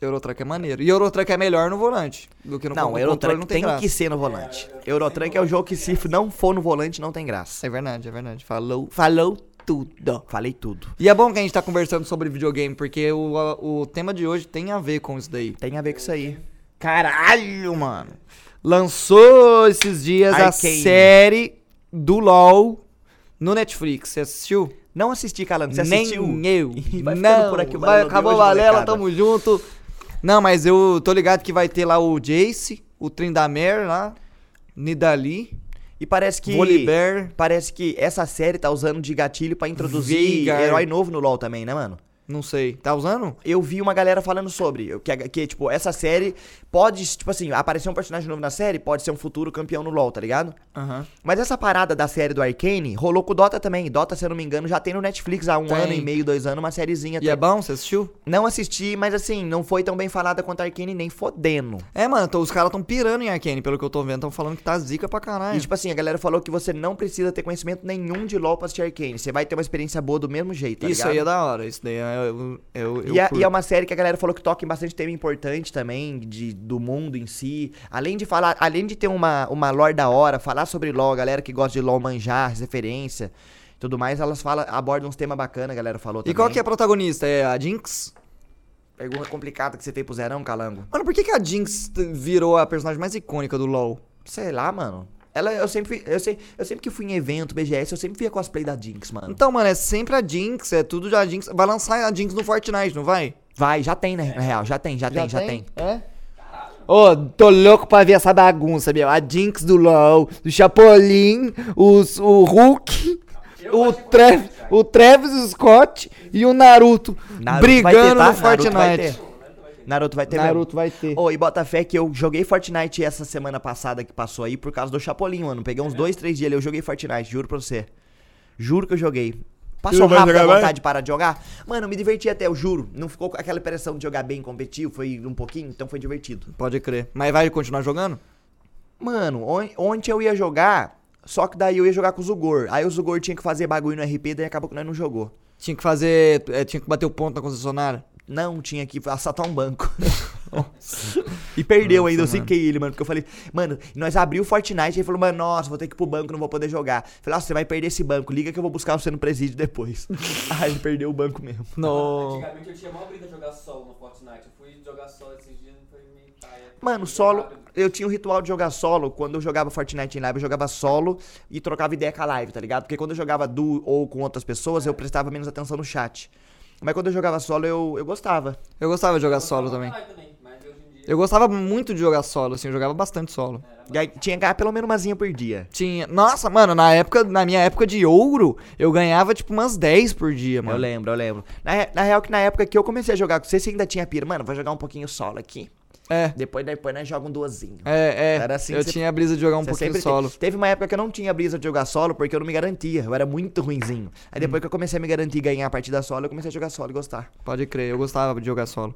[SPEAKER 3] Eurotrack é
[SPEAKER 2] maneiro. E Eurotrack é melhor no volante do que no
[SPEAKER 1] Não, Eurotrack
[SPEAKER 2] não tem,
[SPEAKER 1] tem, que ser no volante. Eurotrack é o jogo que se não for no volante não tem graça.
[SPEAKER 2] É verdade, é verdade. Falou, falou tudo.
[SPEAKER 1] Falei tudo.
[SPEAKER 2] E é bom que a gente tá conversando sobre videogame, porque o, o tema de hoje tem a ver com isso daí.
[SPEAKER 1] Tem a ver com isso aí.
[SPEAKER 2] Caralho, mano. Lançou esses dias a
[SPEAKER 1] Arcane.
[SPEAKER 2] série do LoL no Netflix. Você assistiu?
[SPEAKER 1] Não assisti, Calango. Você
[SPEAKER 2] Nem
[SPEAKER 1] assistiu?
[SPEAKER 2] eu.
[SPEAKER 1] Vai
[SPEAKER 2] não,
[SPEAKER 1] por aqui o
[SPEAKER 2] vai, acabou a
[SPEAKER 1] molecada.
[SPEAKER 2] tamo junto. Não, mas eu tô ligado que vai ter lá o Jace, o Tryndamere lá, Nidali,
[SPEAKER 1] E parece que.
[SPEAKER 2] Volibear.
[SPEAKER 1] Parece que essa série tá usando de gatilho pra introduzir
[SPEAKER 2] Veigar.
[SPEAKER 1] herói novo no LoL também, né, mano?
[SPEAKER 2] Não sei. Tá usando?
[SPEAKER 1] Eu vi uma galera falando sobre. Que, que, tipo, essa série pode, tipo assim, aparecer um personagem novo na série, pode ser um futuro campeão no LoL, tá ligado?
[SPEAKER 2] Aham.
[SPEAKER 1] Mas essa parada da série do Arcane rolou com o Dota também. Dota, se eu não me engano, já tem no Netflix há um
[SPEAKER 2] Tem.
[SPEAKER 1] ano e meio, dois anos, uma sériezinha.
[SPEAKER 2] E é bom? Você assistiu?
[SPEAKER 1] Não assisti, mas assim, não foi tão bem falada quanto a Arcane, nem fodendo.
[SPEAKER 2] É, mano, tô- os caras tão pirando em Arcane, pelo que eu tô vendo. Tão falando que tá zica pra caralho.
[SPEAKER 1] E tipo assim, a galera falou que você não precisa ter conhecimento nenhum de LoL pra assistir Arcane. Você vai ter uma experiência boa do mesmo jeito, tá
[SPEAKER 2] Isso
[SPEAKER 1] ligado?
[SPEAKER 2] aí é da hora. Isso daí é, eu, eu, eu
[SPEAKER 1] E, é,
[SPEAKER 2] curto.
[SPEAKER 1] e é uma série que a galera falou que toca em bastante tema importante também, de, do mundo em si. Além de falar, além de ter uma, uma lore da hora, falar sobre LoL, a galera que gosta de LoL manjar, referência tudo mais, elas falam, abordam uns temas bacanas, a galera falou
[SPEAKER 2] E
[SPEAKER 1] também.
[SPEAKER 2] qual que é a protagonista? É a Jinx?
[SPEAKER 1] Pergunta complicada que você fez pro Zerão, Calango.
[SPEAKER 2] Mano, por que, que a Jinx virou a personagem mais icônica do LoL?
[SPEAKER 1] Sei lá, mano. Ela, eu sempre, eu sei, eu sempre que fui em evento, BGS, eu sempre via cosplay da Jinx, mano.
[SPEAKER 2] Então, mano, é sempre a Jinx, é tudo da Jinx. Vai lançar a Jinx no Fortnite, não vai?
[SPEAKER 1] Vai, já tem, né? Na real, já tem, já, tem, já tem.
[SPEAKER 2] É? Ô, tô louco pra ver essa bagunça, meu. A Jinx do LoL, do Chapolin, os, o Hulk,
[SPEAKER 3] Eu
[SPEAKER 2] o,
[SPEAKER 3] Scott,
[SPEAKER 2] o Travis Scott e o Naruto,
[SPEAKER 1] Naruto
[SPEAKER 2] brigando
[SPEAKER 1] tá?
[SPEAKER 2] no
[SPEAKER 1] Naruto vai
[SPEAKER 2] Fortnite.
[SPEAKER 1] Naruto vai ter
[SPEAKER 2] Naruto
[SPEAKER 1] mesmo.
[SPEAKER 2] vai ter.
[SPEAKER 1] Ô, e bota fé que eu joguei Fortnite essa semana passada que passou aí por causa do Chapolin, mano. Peguei uns dois, três dias ali, eu joguei Fortnite, juro pra você. Juro que eu joguei. Passou rápido a vontade de parar de jogar? Mano, eu me diverti até, eu juro. Não ficou com aquela impressão de jogar bem competitivo, foi um pouquinho, então foi divertido.
[SPEAKER 2] Pode crer. Mas vai continuar jogando?
[SPEAKER 1] Mano, on- ontem eu ia jogar, só que daí eu ia jogar com o Zugor. Aí o Zugor tinha que fazer bagulho no RP, daí acabou que nós não jogou.
[SPEAKER 2] Tinha que fazer. é, tinha que bater o ponto na concessionária?
[SPEAKER 1] Não, tinha que assaltar um banco. e perdeu
[SPEAKER 2] Nossa,
[SPEAKER 1] ainda, eu ziquei ele, mano. Porque eu falei, mano, nós abriu o Fortnite e ele falou, mano, nossa, vou ter que ir pro banco, não vou poder jogar. Eu falei, nossa, você vai perder esse banco, liga que eu vou buscar você no presídio depois. Aí ele perdeu o banco mesmo.
[SPEAKER 2] No.
[SPEAKER 3] Antigamente eu tinha maior brisa de jogar solo no Fortnite. Eu fui jogar solo esses dias e foi meio.
[SPEAKER 1] Mano, solo. Eu tinha o ritual de jogar solo. Quando eu jogava Fortnite em live, eu jogava solo e trocava ideia com a live, tá ligado? Porque quando eu jogava duo ou com outras pessoas, eu prestava menos atenção no chat. Mas quando eu jogava solo, eu, eu gostava.
[SPEAKER 2] Eu gostava de jogar solo também. Eu gostava muito de jogar solo, assim, eu jogava bastante solo.
[SPEAKER 1] E aí tinha que ganhar pelo menos umazinha por dia.
[SPEAKER 2] Tinha. Nossa, mano, na época, na minha época de ouro, eu ganhava tipo umas 10 por dia, mano.
[SPEAKER 1] Eu lembro, eu lembro. Na, re- na real, que na época que eu comecei a jogar com você, você ainda tinha pira. Mano, vou jogar um pouquinho solo aqui.
[SPEAKER 2] É.
[SPEAKER 1] Depois, depois nós joga um duozinho.
[SPEAKER 2] É, é.
[SPEAKER 1] Era assim
[SPEAKER 2] eu tinha a brisa de jogar um pouquinho solo.
[SPEAKER 1] Teve, teve uma época que eu não tinha brisa de jogar solo porque eu não me garantia. Eu era muito ruinzinho. Aí
[SPEAKER 2] Hum.
[SPEAKER 1] depois que eu comecei a me garantir e ganhar a partida solo, eu comecei a jogar solo e gostar.
[SPEAKER 2] Pode crer, eu gostava de jogar solo.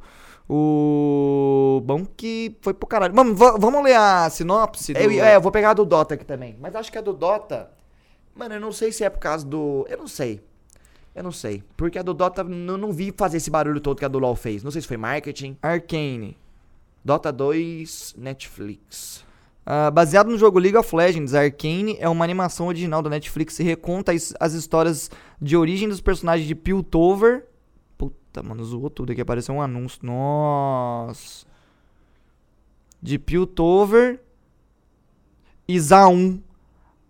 [SPEAKER 2] O. Bom que foi pro caralho. Va- vamos ler a sinopse? Do...
[SPEAKER 1] Eu, é, eu vou pegar a do Dota aqui também. Mas acho que a do Dota Mano, eu não sei se é por causa do. Eu não sei. Eu não sei. Porque a do Dota, eu não vi fazer esse barulho todo que a do LoL fez. Não sei se foi marketing.
[SPEAKER 2] Arcane.
[SPEAKER 1] Dota 2, Netflix.
[SPEAKER 2] Ah, baseado no jogo League of Legends, Arcane é uma animação original da Netflix e reconta as, as histórias de origem dos personagens de Piltover. Puta, mano, zoou tudo aqui, apareceu um anúncio. Nossa. De Piltover e Zaun.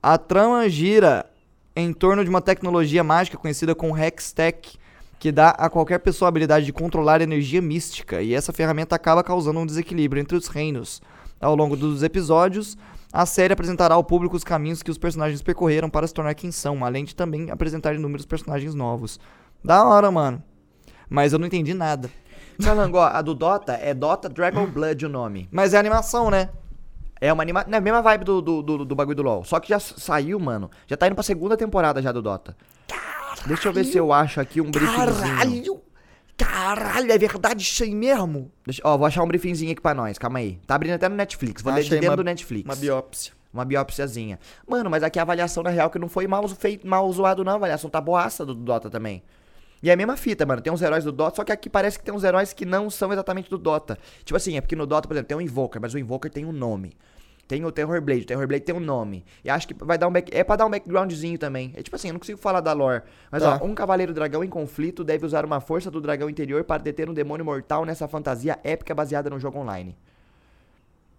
[SPEAKER 2] A trama gira em torno de uma tecnologia mágica conhecida como Hextech, que dá a qualquer pessoa a habilidade de controlar energia mística, e essa ferramenta acaba causando um desequilíbrio entre os reinos. Ao longo dos episódios, a série apresentará ao público os caminhos que os personagens percorreram para se tornar quem são, além de também apresentar inúmeros personagens novos. Da hora, mano. Mas eu não entendi nada.
[SPEAKER 1] Calango, a do Dota é Dota Dragon Blood o nome.
[SPEAKER 2] Mas é animação, né?
[SPEAKER 1] É uma anima... É a mesma vibe do, do, do, do bagulho do LoL. Só que já saiu, mano. Já tá indo pra segunda temporada já do Dota. Deixa eu ver se eu acho aqui um briefingzinho.
[SPEAKER 2] Caralho! Caralho, é verdade isso aí mesmo?
[SPEAKER 1] Deixa- ó, vou achar um briefingzinho aqui pra nós. Calma aí. Tá abrindo até no Netflix. Vou ler de
[SPEAKER 2] Achei
[SPEAKER 1] dentro
[SPEAKER 2] uma-
[SPEAKER 1] do Netflix.
[SPEAKER 2] Uma biópsia.
[SPEAKER 1] Uma biópsiazinha. Mano, mas aqui a avaliação, na real, que não foi mal, feito, mal zoado, não. A avaliação tá boaça do Dota também. E é a mesma fita, mano. Tem uns heróis do Dota, só que aqui parece que tem uns heróis que não são exatamente do Dota. Tipo assim, é porque no Dota, por exemplo, tem um Invoker, mas o Invoker tem um nome. Tem o Terror Blade, o Terror Blade tem um nome. E acho que vai dar um back... é pra dar um backgroundzinho também. É tipo assim, eu não consigo falar da lore. Mas
[SPEAKER 2] Tá.
[SPEAKER 1] ó, um cavaleiro dragão em conflito deve usar uma força do dragão interior para deter um demônio mortal nessa fantasia épica baseada no jogo online.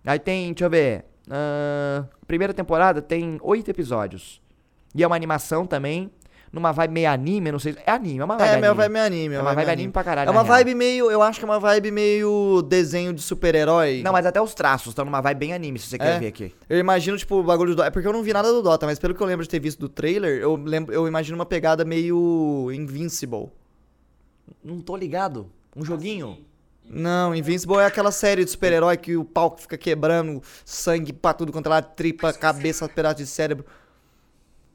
[SPEAKER 1] Aí tem, deixa eu ver. ahn, primeira temporada tem oito episódios. E é uma animação também. Numa vibe meio anime, não sei. É anime, é uma vibe
[SPEAKER 2] É,
[SPEAKER 1] anime.
[SPEAKER 2] meu vibe anime.
[SPEAKER 1] É uma vibe anime pra caralho.
[SPEAKER 2] É uma
[SPEAKER 1] na real.
[SPEAKER 2] vibe meio. Eu acho que é uma vibe meio desenho de super-herói.
[SPEAKER 1] Não, mas até os traços estão numa vibe bem anime, se você
[SPEAKER 2] É?
[SPEAKER 1] quer ver aqui.
[SPEAKER 2] Eu imagino, tipo, o bagulho do Dota. É porque eu não vi nada do Dota, mas pelo que eu lembro de ter visto do trailer, eu, lembro, eu imagino uma pegada meio Invincible.
[SPEAKER 1] Não tô ligado. Um joguinho?
[SPEAKER 2] Não, Invincible é aquela série de super-herói que o palco fica quebrando, sangue pra tudo quanto é lado, tripa, cabeça, pedaço de cérebro.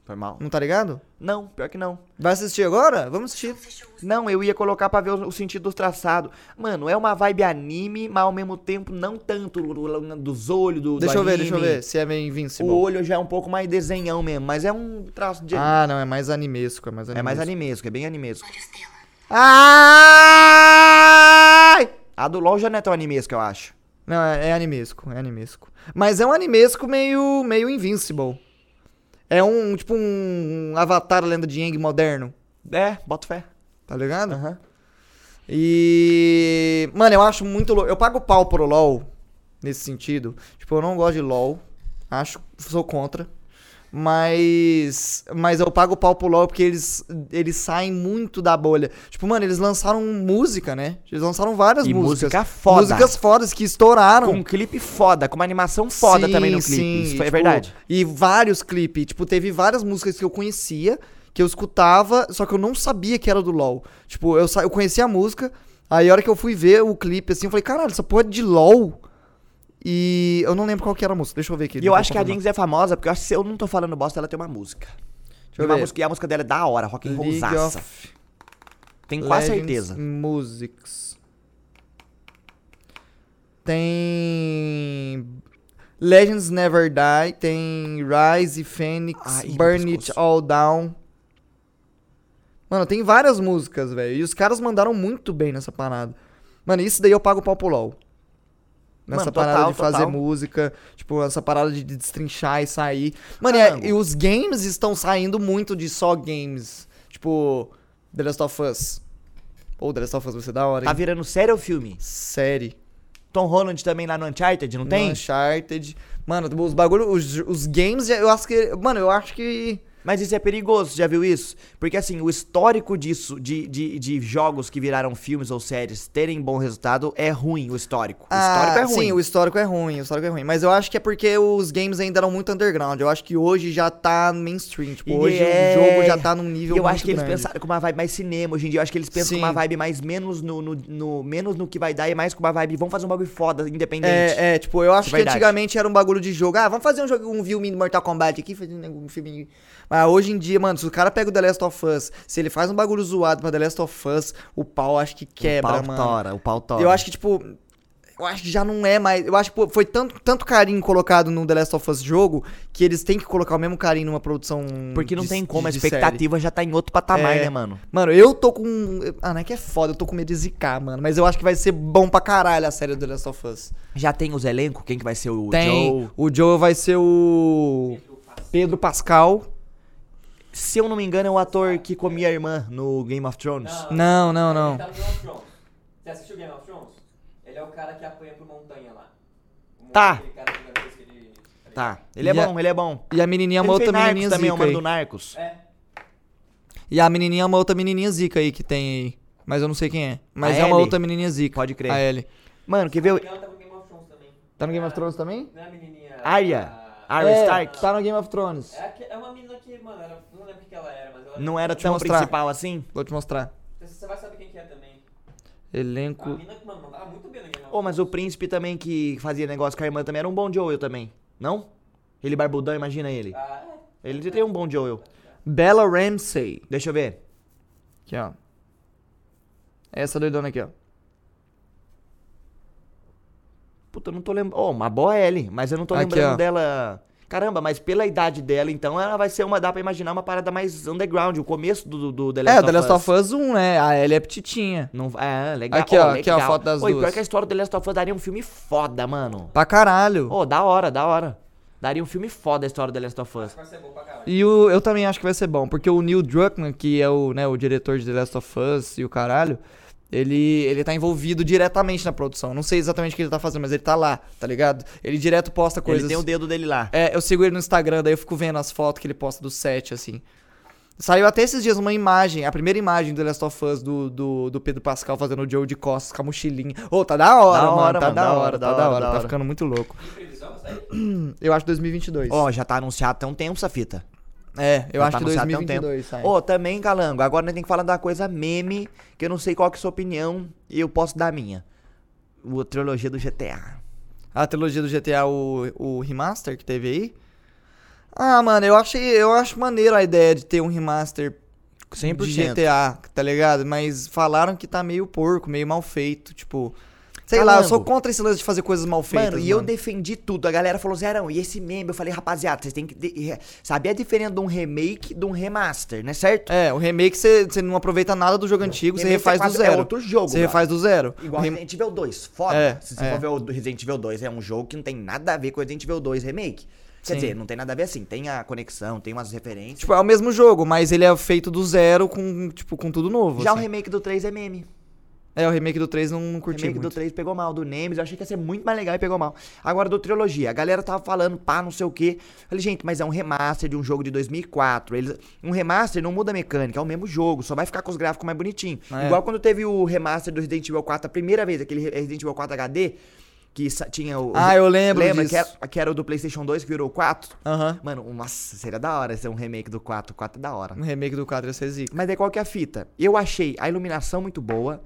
[SPEAKER 1] Foi mal.
[SPEAKER 2] Não tá ligado?
[SPEAKER 1] Não, pior que não.
[SPEAKER 2] Vai assistir agora? Vamos assistir.
[SPEAKER 1] Não, eu ia colocar pra ver o, o sentido dos traçados. Mano, é uma vibe anime, mas ao mesmo tempo não tanto do- do- dos olhos do, do
[SPEAKER 2] Deixa eu ver, deixa eu ver se é meio Invincible.
[SPEAKER 1] O olho já é um pouco mais desenhão mesmo, mas é um traço de...
[SPEAKER 2] Ah, não, é mais animesco, é mais animesco.
[SPEAKER 1] é mais animesco, é bem animesco.
[SPEAKER 2] Ai!
[SPEAKER 1] A do LoL já não é tão animesco, eu acho.
[SPEAKER 2] Não, é, é animesco, é animesco. Mas é um animesco meio, meio Invincible. É um, tipo um Avatar Lenda de Aang moderno,
[SPEAKER 1] É, boto fé.
[SPEAKER 2] tá ligado?
[SPEAKER 1] Aham.
[SPEAKER 2] E. Mano, eu acho muito louco. Eu pago pau pro LoL nesse sentido. Tipo, eu não gosto de LoL. Acho, sou contra. Mas. Mas eu pago pau pro LoL porque eles, eles saem muito da bolha. Tipo, mano, eles lançaram música, né? Eles lançaram várias
[SPEAKER 1] E
[SPEAKER 2] músicas.
[SPEAKER 1] música foda.
[SPEAKER 2] Músicas fodas que estouraram.
[SPEAKER 1] Com um clipe foda, com uma animação foda
[SPEAKER 2] Sim,
[SPEAKER 1] também no clipe.
[SPEAKER 2] sim,
[SPEAKER 1] Isso foi
[SPEAKER 2] tipo,
[SPEAKER 1] verdade.
[SPEAKER 2] E vários clipes. Tipo, teve várias músicas que eu conhecia, que eu escutava, só que eu não sabia que era do LoL. Tipo, eu, eu conhecia a música, aí a hora que eu fui ver o clipe, assim, eu falei, caralho, essa porra é de LoL. E eu não lembro qual que era a música. Deixa eu ver aqui.
[SPEAKER 1] E eu acho que a. Jinx é famosa, porque eu acho que se eu não tô falando bosta, ela tem uma música.
[SPEAKER 2] Deixa eu
[SPEAKER 1] uma
[SPEAKER 2] ver.
[SPEAKER 1] música, e a música dela é da hora, rock and rollzaça. Tenho quase certeza.
[SPEAKER 2] Musics. Tem. Legends Never Die, tem Rise, Phoenix,
[SPEAKER 1] Ai,
[SPEAKER 2] Burn It. All Down. Mano, tem várias músicas, velho. E os caras mandaram muito bem nessa parada. Mano, isso daí eu pago pau pro LOL. Nessa
[SPEAKER 1] Mano,
[SPEAKER 2] parada
[SPEAKER 1] total,
[SPEAKER 2] de fazer
[SPEAKER 1] total.
[SPEAKER 2] música, tipo, essa parada de destrinchar e sair. Mano, e,
[SPEAKER 1] Mano.
[SPEAKER 2] e os games estão saindo muito de só games. Tipo, The Last of Us. Ou The Last of Us vai ser da hora,
[SPEAKER 1] Tá
[SPEAKER 2] hein?
[SPEAKER 1] virando série ou filme?
[SPEAKER 2] Série.
[SPEAKER 1] Tom Holland também lá no Uncharted, não tem?
[SPEAKER 2] No Uncharted. Mano, os bagulho, os, os games, eu acho que. Mano, eu acho que.
[SPEAKER 1] Mas isso é perigoso, já viu isso? Porque assim, o histórico disso, de, de, de jogos que viraram filmes ou séries terem bom resultado, é ruim, o histórico. O histórico é ruim.
[SPEAKER 2] Ah, Sim, o histórico é ruim, o histórico é ruim. Mas eu acho que é porque os games ainda eram muito underground. Eu acho que hoje já tá mainstream. Tipo,
[SPEAKER 1] E
[SPEAKER 2] hoje
[SPEAKER 1] é-
[SPEAKER 2] o jogo já tá num nível
[SPEAKER 1] E eu acho que eles
[SPEAKER 2] grande.
[SPEAKER 1] pensaram com uma vibe mais cinema hoje em dia. Eu acho que eles pensam
[SPEAKER 2] Sim.
[SPEAKER 1] com uma vibe mais menos no, no, no- menos no que vai dar e mais com uma vibe. Vamos fazer um bagulho foda, independente.
[SPEAKER 2] É, é, tipo, eu acho
[SPEAKER 1] é
[SPEAKER 2] que antigamente era um bagulho de jogo. Ah, vamos fazer um, jogo, um filme de Mortal Kombat aqui, fazer um filme. Mas hoje em dia, mano, se o cara pega o The Last of Us, se ele faz um bagulho zoado pra The Last of Us, o pau acho que
[SPEAKER 1] o
[SPEAKER 2] quebra,
[SPEAKER 1] pau
[SPEAKER 2] mano.
[SPEAKER 1] tora, o pau tora.
[SPEAKER 2] Eu acho que, tipo. eu acho que já não é mais. Eu acho que pô, foi tanto, tanto carinho colocado no The Last of Us jogo que eles têm que colocar o mesmo carinho numa produção.
[SPEAKER 1] Porque não
[SPEAKER 2] de-
[SPEAKER 1] tem como, a
[SPEAKER 2] de- série.
[SPEAKER 1] expectativa já tá em outro patamar,
[SPEAKER 2] É.
[SPEAKER 1] né, mano?
[SPEAKER 2] Mano, eu tô com. Ah, não é que é foda, eu tô com medo de zicar, mano. Mas eu acho que vai ser bom pra caralho a série do The Last of Us.
[SPEAKER 1] Já tem os elencos, quem que vai ser o
[SPEAKER 2] tem.
[SPEAKER 1] Joe?
[SPEAKER 2] O Joe vai ser o. Pedro Pascal.
[SPEAKER 1] Se eu não me engano, é o ator que comia a irmã no Game of Thrones.
[SPEAKER 2] Não, não,
[SPEAKER 3] Ele
[SPEAKER 2] não.
[SPEAKER 3] tá no Game of Thrones. Você assistiu Game of Thrones? Ele é o cara que apanha pro montanha lá. O
[SPEAKER 1] Tá.
[SPEAKER 3] aquele cara que toda vez que ele-
[SPEAKER 1] Tá, ele é
[SPEAKER 2] E a-
[SPEAKER 1] bom, ele é bom.
[SPEAKER 2] E a menininha é uma
[SPEAKER 1] ele
[SPEAKER 2] outra
[SPEAKER 1] fez Narcos
[SPEAKER 2] menininha
[SPEAKER 1] também, é o
[SPEAKER 2] zica
[SPEAKER 1] mano
[SPEAKER 2] aí.
[SPEAKER 1] do Narcos.
[SPEAKER 3] É.
[SPEAKER 2] E a menininha é uma outra menininha zica aí que tem aí. Mas eu não sei quem é. Mas
[SPEAKER 1] A
[SPEAKER 2] é uma
[SPEAKER 1] Ellie?
[SPEAKER 2] outra menininha zica.
[SPEAKER 1] Pode crer.
[SPEAKER 2] A Ellie.
[SPEAKER 1] Mano, quer ver? o-
[SPEAKER 3] Ela tá no Game of Thrones também.
[SPEAKER 2] Tá no Game of Thrones também?
[SPEAKER 3] Não é a menininha.
[SPEAKER 1] Arya.
[SPEAKER 3] a-
[SPEAKER 1] Arya
[SPEAKER 2] É,
[SPEAKER 1] Stark.
[SPEAKER 2] Tá no Game of Thrones.
[SPEAKER 3] É, é uma menina que, mano, o que ela era, mas ela.
[SPEAKER 1] Não era tão
[SPEAKER 2] mostrar.
[SPEAKER 1] principal assim?
[SPEAKER 2] Vou te mostrar.
[SPEAKER 3] Você vai saber quem que é também. A
[SPEAKER 2] Elenco.
[SPEAKER 3] que, mano, mandava muito bem of
[SPEAKER 1] Ô, mas o príncipe também que fazia negócio com a irmã também era um bom Joel também. Não? Ele barbudão, imagina ele.
[SPEAKER 3] Ah, é.
[SPEAKER 1] Ele tem um bom Joel.
[SPEAKER 2] Bella Ramsey.
[SPEAKER 1] Deixa eu ver.
[SPEAKER 2] Aqui, ó. Essa doidona aqui, ó.
[SPEAKER 1] Puta, eu não tô lembrando. Ô, uma boa Ellie, mas eu não tô
[SPEAKER 2] Aqui,
[SPEAKER 1] lembrando
[SPEAKER 2] ó.
[SPEAKER 1] dela. Caramba, mas pela idade dela, então ela vai ser uma. Dá pra imaginar uma parada mais underground, o começo do, do The Last
[SPEAKER 2] É,
[SPEAKER 1] of
[SPEAKER 2] The Last
[SPEAKER 1] Us.
[SPEAKER 2] of Us 1, né? A Ellie é petitinha.
[SPEAKER 1] Não, é, legal.
[SPEAKER 2] Aqui, ó,
[SPEAKER 1] Ô,
[SPEAKER 2] aqui, ó, a
[SPEAKER 1] legal.
[SPEAKER 2] foto das
[SPEAKER 1] Oi,
[SPEAKER 2] duas.
[SPEAKER 1] pior que a história do The Last of Us daria um filme foda, mano.
[SPEAKER 2] Pra caralho.
[SPEAKER 1] Ô, da hora, da hora. Daria um filme foda a história do The Last of Us.
[SPEAKER 3] Vai ser bom pra caralho.
[SPEAKER 2] E o, eu também acho que vai ser bom, porque o Neil Druckmann, que é o, né, o diretor de The Last of Us e o caralho, ele, ele tá envolvido diretamente na produção. Não sei exatamente o que ele tá fazendo, mas ele tá lá, tá ligado? Ele direto posta coisas.
[SPEAKER 1] Ele tem o dedo dele lá.
[SPEAKER 2] É, eu sigo ele no Instagram, daí eu fico vendo as fotos que ele posta do set, assim. Saiu até esses dias uma imagem, a primeira imagem do Last of Us do, do, do Pedro Pascal fazendo o Joe de costas com a mochilinha. Ô, tá da hora,
[SPEAKER 1] Da
[SPEAKER 2] mano.
[SPEAKER 1] hora,
[SPEAKER 2] tá
[SPEAKER 1] mano,
[SPEAKER 2] da
[SPEAKER 1] da
[SPEAKER 2] hora,
[SPEAKER 1] hora,
[SPEAKER 2] tá
[SPEAKER 1] da
[SPEAKER 2] da
[SPEAKER 1] hora, da
[SPEAKER 2] Tá
[SPEAKER 1] hora.
[SPEAKER 2] ficando muito louco. Eu acho 2022.
[SPEAKER 1] Ó, já tá anunciado tem um tempo essa fita.
[SPEAKER 2] É, eu acho
[SPEAKER 1] tá
[SPEAKER 2] que
[SPEAKER 1] anunciado tem um
[SPEAKER 2] 2022 sai.
[SPEAKER 1] Ô, também, Calango, agora nós tem que falar da coisa meme, que eu não sei qual que é a sua opinião, e eu posso dar a minha. O trilogia do GTA.
[SPEAKER 2] A trilogia do GTA, o, o remaster que teve aí. Ah, mano, eu achei, eu acho maneiro a ideia de ter um remaster
[SPEAKER 1] 100%.
[SPEAKER 2] de GTA, tá ligado? Mas falaram que tá meio porco, meio mal feito, tipo... Sei lá, eu sou
[SPEAKER 1] Calango.
[SPEAKER 2] contra esse lance de fazer coisas mal feitas,
[SPEAKER 1] Mano, e eu defendi tudo. A galera falou, Zerão, e esse meme? Eu falei, rapaziada, vocês têm que de- saber a diferença de um remake de um remaster, né? Certo?
[SPEAKER 2] É, o remake você não aproveita nada do jogo antigo, você
[SPEAKER 1] é
[SPEAKER 2] refaz do
[SPEAKER 1] quase-
[SPEAKER 2] zero.
[SPEAKER 1] É outro jogo.
[SPEAKER 2] Você refaz do zero.
[SPEAKER 1] Igual
[SPEAKER 2] O rem-
[SPEAKER 1] Resident Evil 2. Foda.
[SPEAKER 2] É,
[SPEAKER 1] Se você
[SPEAKER 2] é.
[SPEAKER 1] for ver o do Resident Evil 2, é um jogo que não tem nada a ver com o Resident Evil 2 Remake. Quer
[SPEAKER 2] Sim.
[SPEAKER 1] dizer, não tem nada a ver assim. Tem a conexão, tem umas referências.
[SPEAKER 2] Tipo, é o mesmo jogo, mas ele é feito do zero com, tipo, com tudo novo.
[SPEAKER 1] Já o
[SPEAKER 2] assim.
[SPEAKER 1] remake do 3 é meme.
[SPEAKER 2] É, o remake do 3 não, não
[SPEAKER 1] O
[SPEAKER 2] curti
[SPEAKER 1] remake
[SPEAKER 2] muito.
[SPEAKER 1] do 3 pegou mal, do Nemesis, eu achei que ia ser muito mais legal e pegou mal. Agora do trilogia, a galera tava falando, pá, não sei o quê. Falei, gente, mas é um remaster de um jogo de 2004. Eles, um remaster não muda a mecânica, é o mesmo jogo, só vai ficar com os gráficos mais bonitinhos.
[SPEAKER 2] É.
[SPEAKER 1] Igual quando teve o remaster do Resident Evil 4 a primeira vez, aquele Resident Evil 4 HD, que tinha o.
[SPEAKER 2] Ah, eu lembro
[SPEAKER 1] Lembra
[SPEAKER 2] disso.
[SPEAKER 1] que era, que era o do PlayStation 2 que virou o 4?
[SPEAKER 2] Aham.
[SPEAKER 1] Mano, nossa, seria da hora ser um remake do 4. O 4 é da hora.
[SPEAKER 2] Um remake do 4 ia ser zica.
[SPEAKER 1] Mas daí qual que é a fita? Eu achei a iluminação muito boa.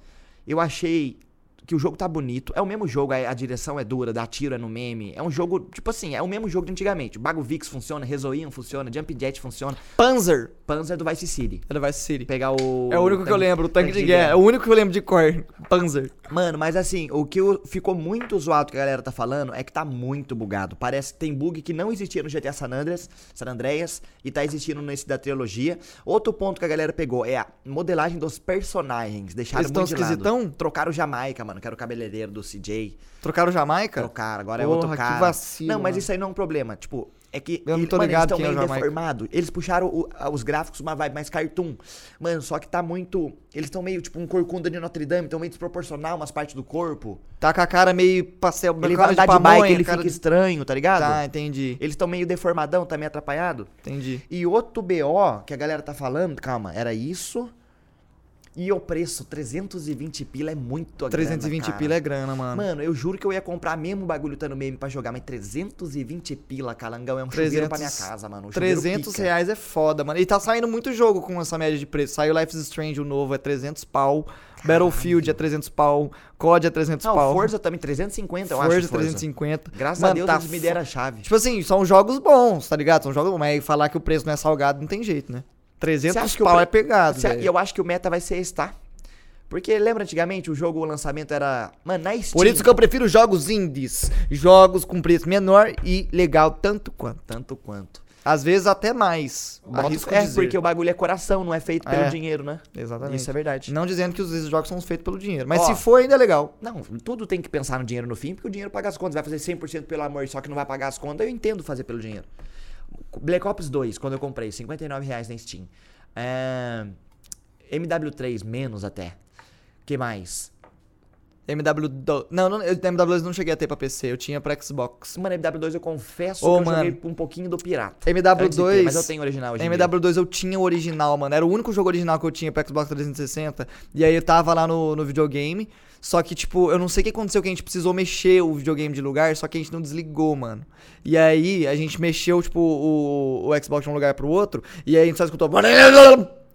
[SPEAKER 1] Eu achei que o jogo tá bonito. É o mesmo jogo, a, a direção é dura, dá tiro é no meme. É um jogo, tipo assim, é o mesmo jogo de antigamente. Bago Vix funciona, Rezoian funciona, Jump Jet funciona.
[SPEAKER 2] Panzer
[SPEAKER 1] Panzer do Vice City.
[SPEAKER 2] é do Vice City.
[SPEAKER 1] Pegar o.
[SPEAKER 2] É o único que eu lembro, o tanque de guerra. É o único que eu lembro de cor. Panzer.
[SPEAKER 1] Mano, mas assim, o que ficou muito zoado que a galera tá falando é que tá muito bugado. Parece que tem bug que não existia no GTA San Andreas, San Andreas e tá existindo nesse da trilogia. Outro ponto que a galera pegou é a modelagem dos personagens. Deixaram
[SPEAKER 2] Eles
[SPEAKER 1] muito de lado.
[SPEAKER 2] esquisitão?
[SPEAKER 1] Trocaram o Jamaica, mano, que era o cabeleireiro do CJ.
[SPEAKER 2] Trocaram Jamaica?
[SPEAKER 1] Trocaram, agora é
[SPEAKER 2] Porra,
[SPEAKER 1] outro
[SPEAKER 2] que
[SPEAKER 1] cara.
[SPEAKER 2] vacilo,
[SPEAKER 1] não, mas
[SPEAKER 2] mano.
[SPEAKER 1] isso aí não é um problema. Tipo, é que
[SPEAKER 2] Eu não tô
[SPEAKER 1] mano,
[SPEAKER 2] ligado
[SPEAKER 1] eles
[SPEAKER 2] quem é o
[SPEAKER 1] meio
[SPEAKER 2] Jamaica.
[SPEAKER 1] deformado. Eles puxaram o- os gráficos uma vibe mais cartoon. Mano, só que tá muito. Eles estão meio tipo um corcunda de Notre Dame, estão meio desproporcional umas partes do corpo.
[SPEAKER 2] Tá com a cara meio pastel,
[SPEAKER 1] Ele vai andar de,
[SPEAKER 2] pamonha,
[SPEAKER 1] bike, ele fica
[SPEAKER 2] de-
[SPEAKER 1] estranho, tá ligado?
[SPEAKER 2] Tá, entendi.
[SPEAKER 1] Eles estão meio deformadão, tá meio atrapalhado.
[SPEAKER 2] Entendi.
[SPEAKER 1] E outro BO que a galera tá falando, calma, era isso. E o preço, 320 pila é muito
[SPEAKER 2] 320
[SPEAKER 1] grana,
[SPEAKER 2] pila é grana, mano.
[SPEAKER 1] Mano, eu juro que eu ia comprar mesmo o bagulho tá no meme pra jogar, mas 320 pila, calangão, é um chuveiro pra minha
[SPEAKER 2] 300
[SPEAKER 1] casa, mano. Um chuveiro
[SPEAKER 2] 300
[SPEAKER 1] pica.
[SPEAKER 2] reais é foda, mano. E tá saindo muito jogo com essa média de preço. Saiu Life is Strange, o novo, é 300 pau. Battlefield é 300 pau. COD é 300
[SPEAKER 1] Não,
[SPEAKER 2] pau.
[SPEAKER 1] Forza também, 350, eu
[SPEAKER 2] Forza
[SPEAKER 1] acho. Forza
[SPEAKER 2] 350.
[SPEAKER 1] Graças
[SPEAKER 2] Mano,
[SPEAKER 1] a Deus
[SPEAKER 2] tá
[SPEAKER 1] eles me deram a chave.
[SPEAKER 2] Tipo assim, são jogos bons, tá ligado? São jogos bons, mas falar que o preço não é salgado não tem jeito, né? 300
[SPEAKER 1] Você acha que o
[SPEAKER 2] pau é pegado.
[SPEAKER 1] E eu acho que o meta vai ser esse, tá? Porque lembra antigamente o jogo, o lançamento era. Mano, na Steam.
[SPEAKER 2] Por isso que eu prefiro jogos indies. Jogos com preço menor e legal tanto quanto.
[SPEAKER 1] Tanto quanto.
[SPEAKER 2] Às vezes até mais. Arrisco
[SPEAKER 1] é,
[SPEAKER 2] dizer.
[SPEAKER 1] porque o bagulho é coração, não é feito pelo
[SPEAKER 2] É.
[SPEAKER 1] dinheiro, né?
[SPEAKER 2] Exatamente.
[SPEAKER 1] Isso é verdade.
[SPEAKER 2] Não dizendo que os jogos são feitos pelo dinheiro. Mas
[SPEAKER 1] Ó.
[SPEAKER 2] se for, ainda é legal.
[SPEAKER 1] Não, tudo tem que pensar no dinheiro no fim, porque o dinheiro paga as contas. Vai fazer 100% pelo amor, só que não vai pagar as contas. Eu entendo fazer pelo dinheiro. Black Ops 2, quando eu comprei, 59 reais na Steam. É, MW3, menos até. que mais?
[SPEAKER 2] MW2. Não, não, eu, MW2 não cheguei a ter pra PC, eu tinha pra Xbox.
[SPEAKER 1] Mano, MW2 eu confesso
[SPEAKER 2] Ô,
[SPEAKER 1] que eu
[SPEAKER 2] mano.
[SPEAKER 1] joguei um pouquinho do pirata. Antes de ter,
[SPEAKER 2] MW2.
[SPEAKER 1] mas eu tenho o original hoje em dia.
[SPEAKER 2] MW2 eu tinha o original, mano. Era o único jogo original que eu tinha pra Xbox 360. E aí eu tava lá no, no videogame. Só que, tipo, eu não sei o que aconteceu que a gente precisou mexer o videogame de lugar, só que a gente não desligou, mano. E aí a gente mexeu, tipo, o, o Xbox de um lugar pro outro. E aí a gente só escutou.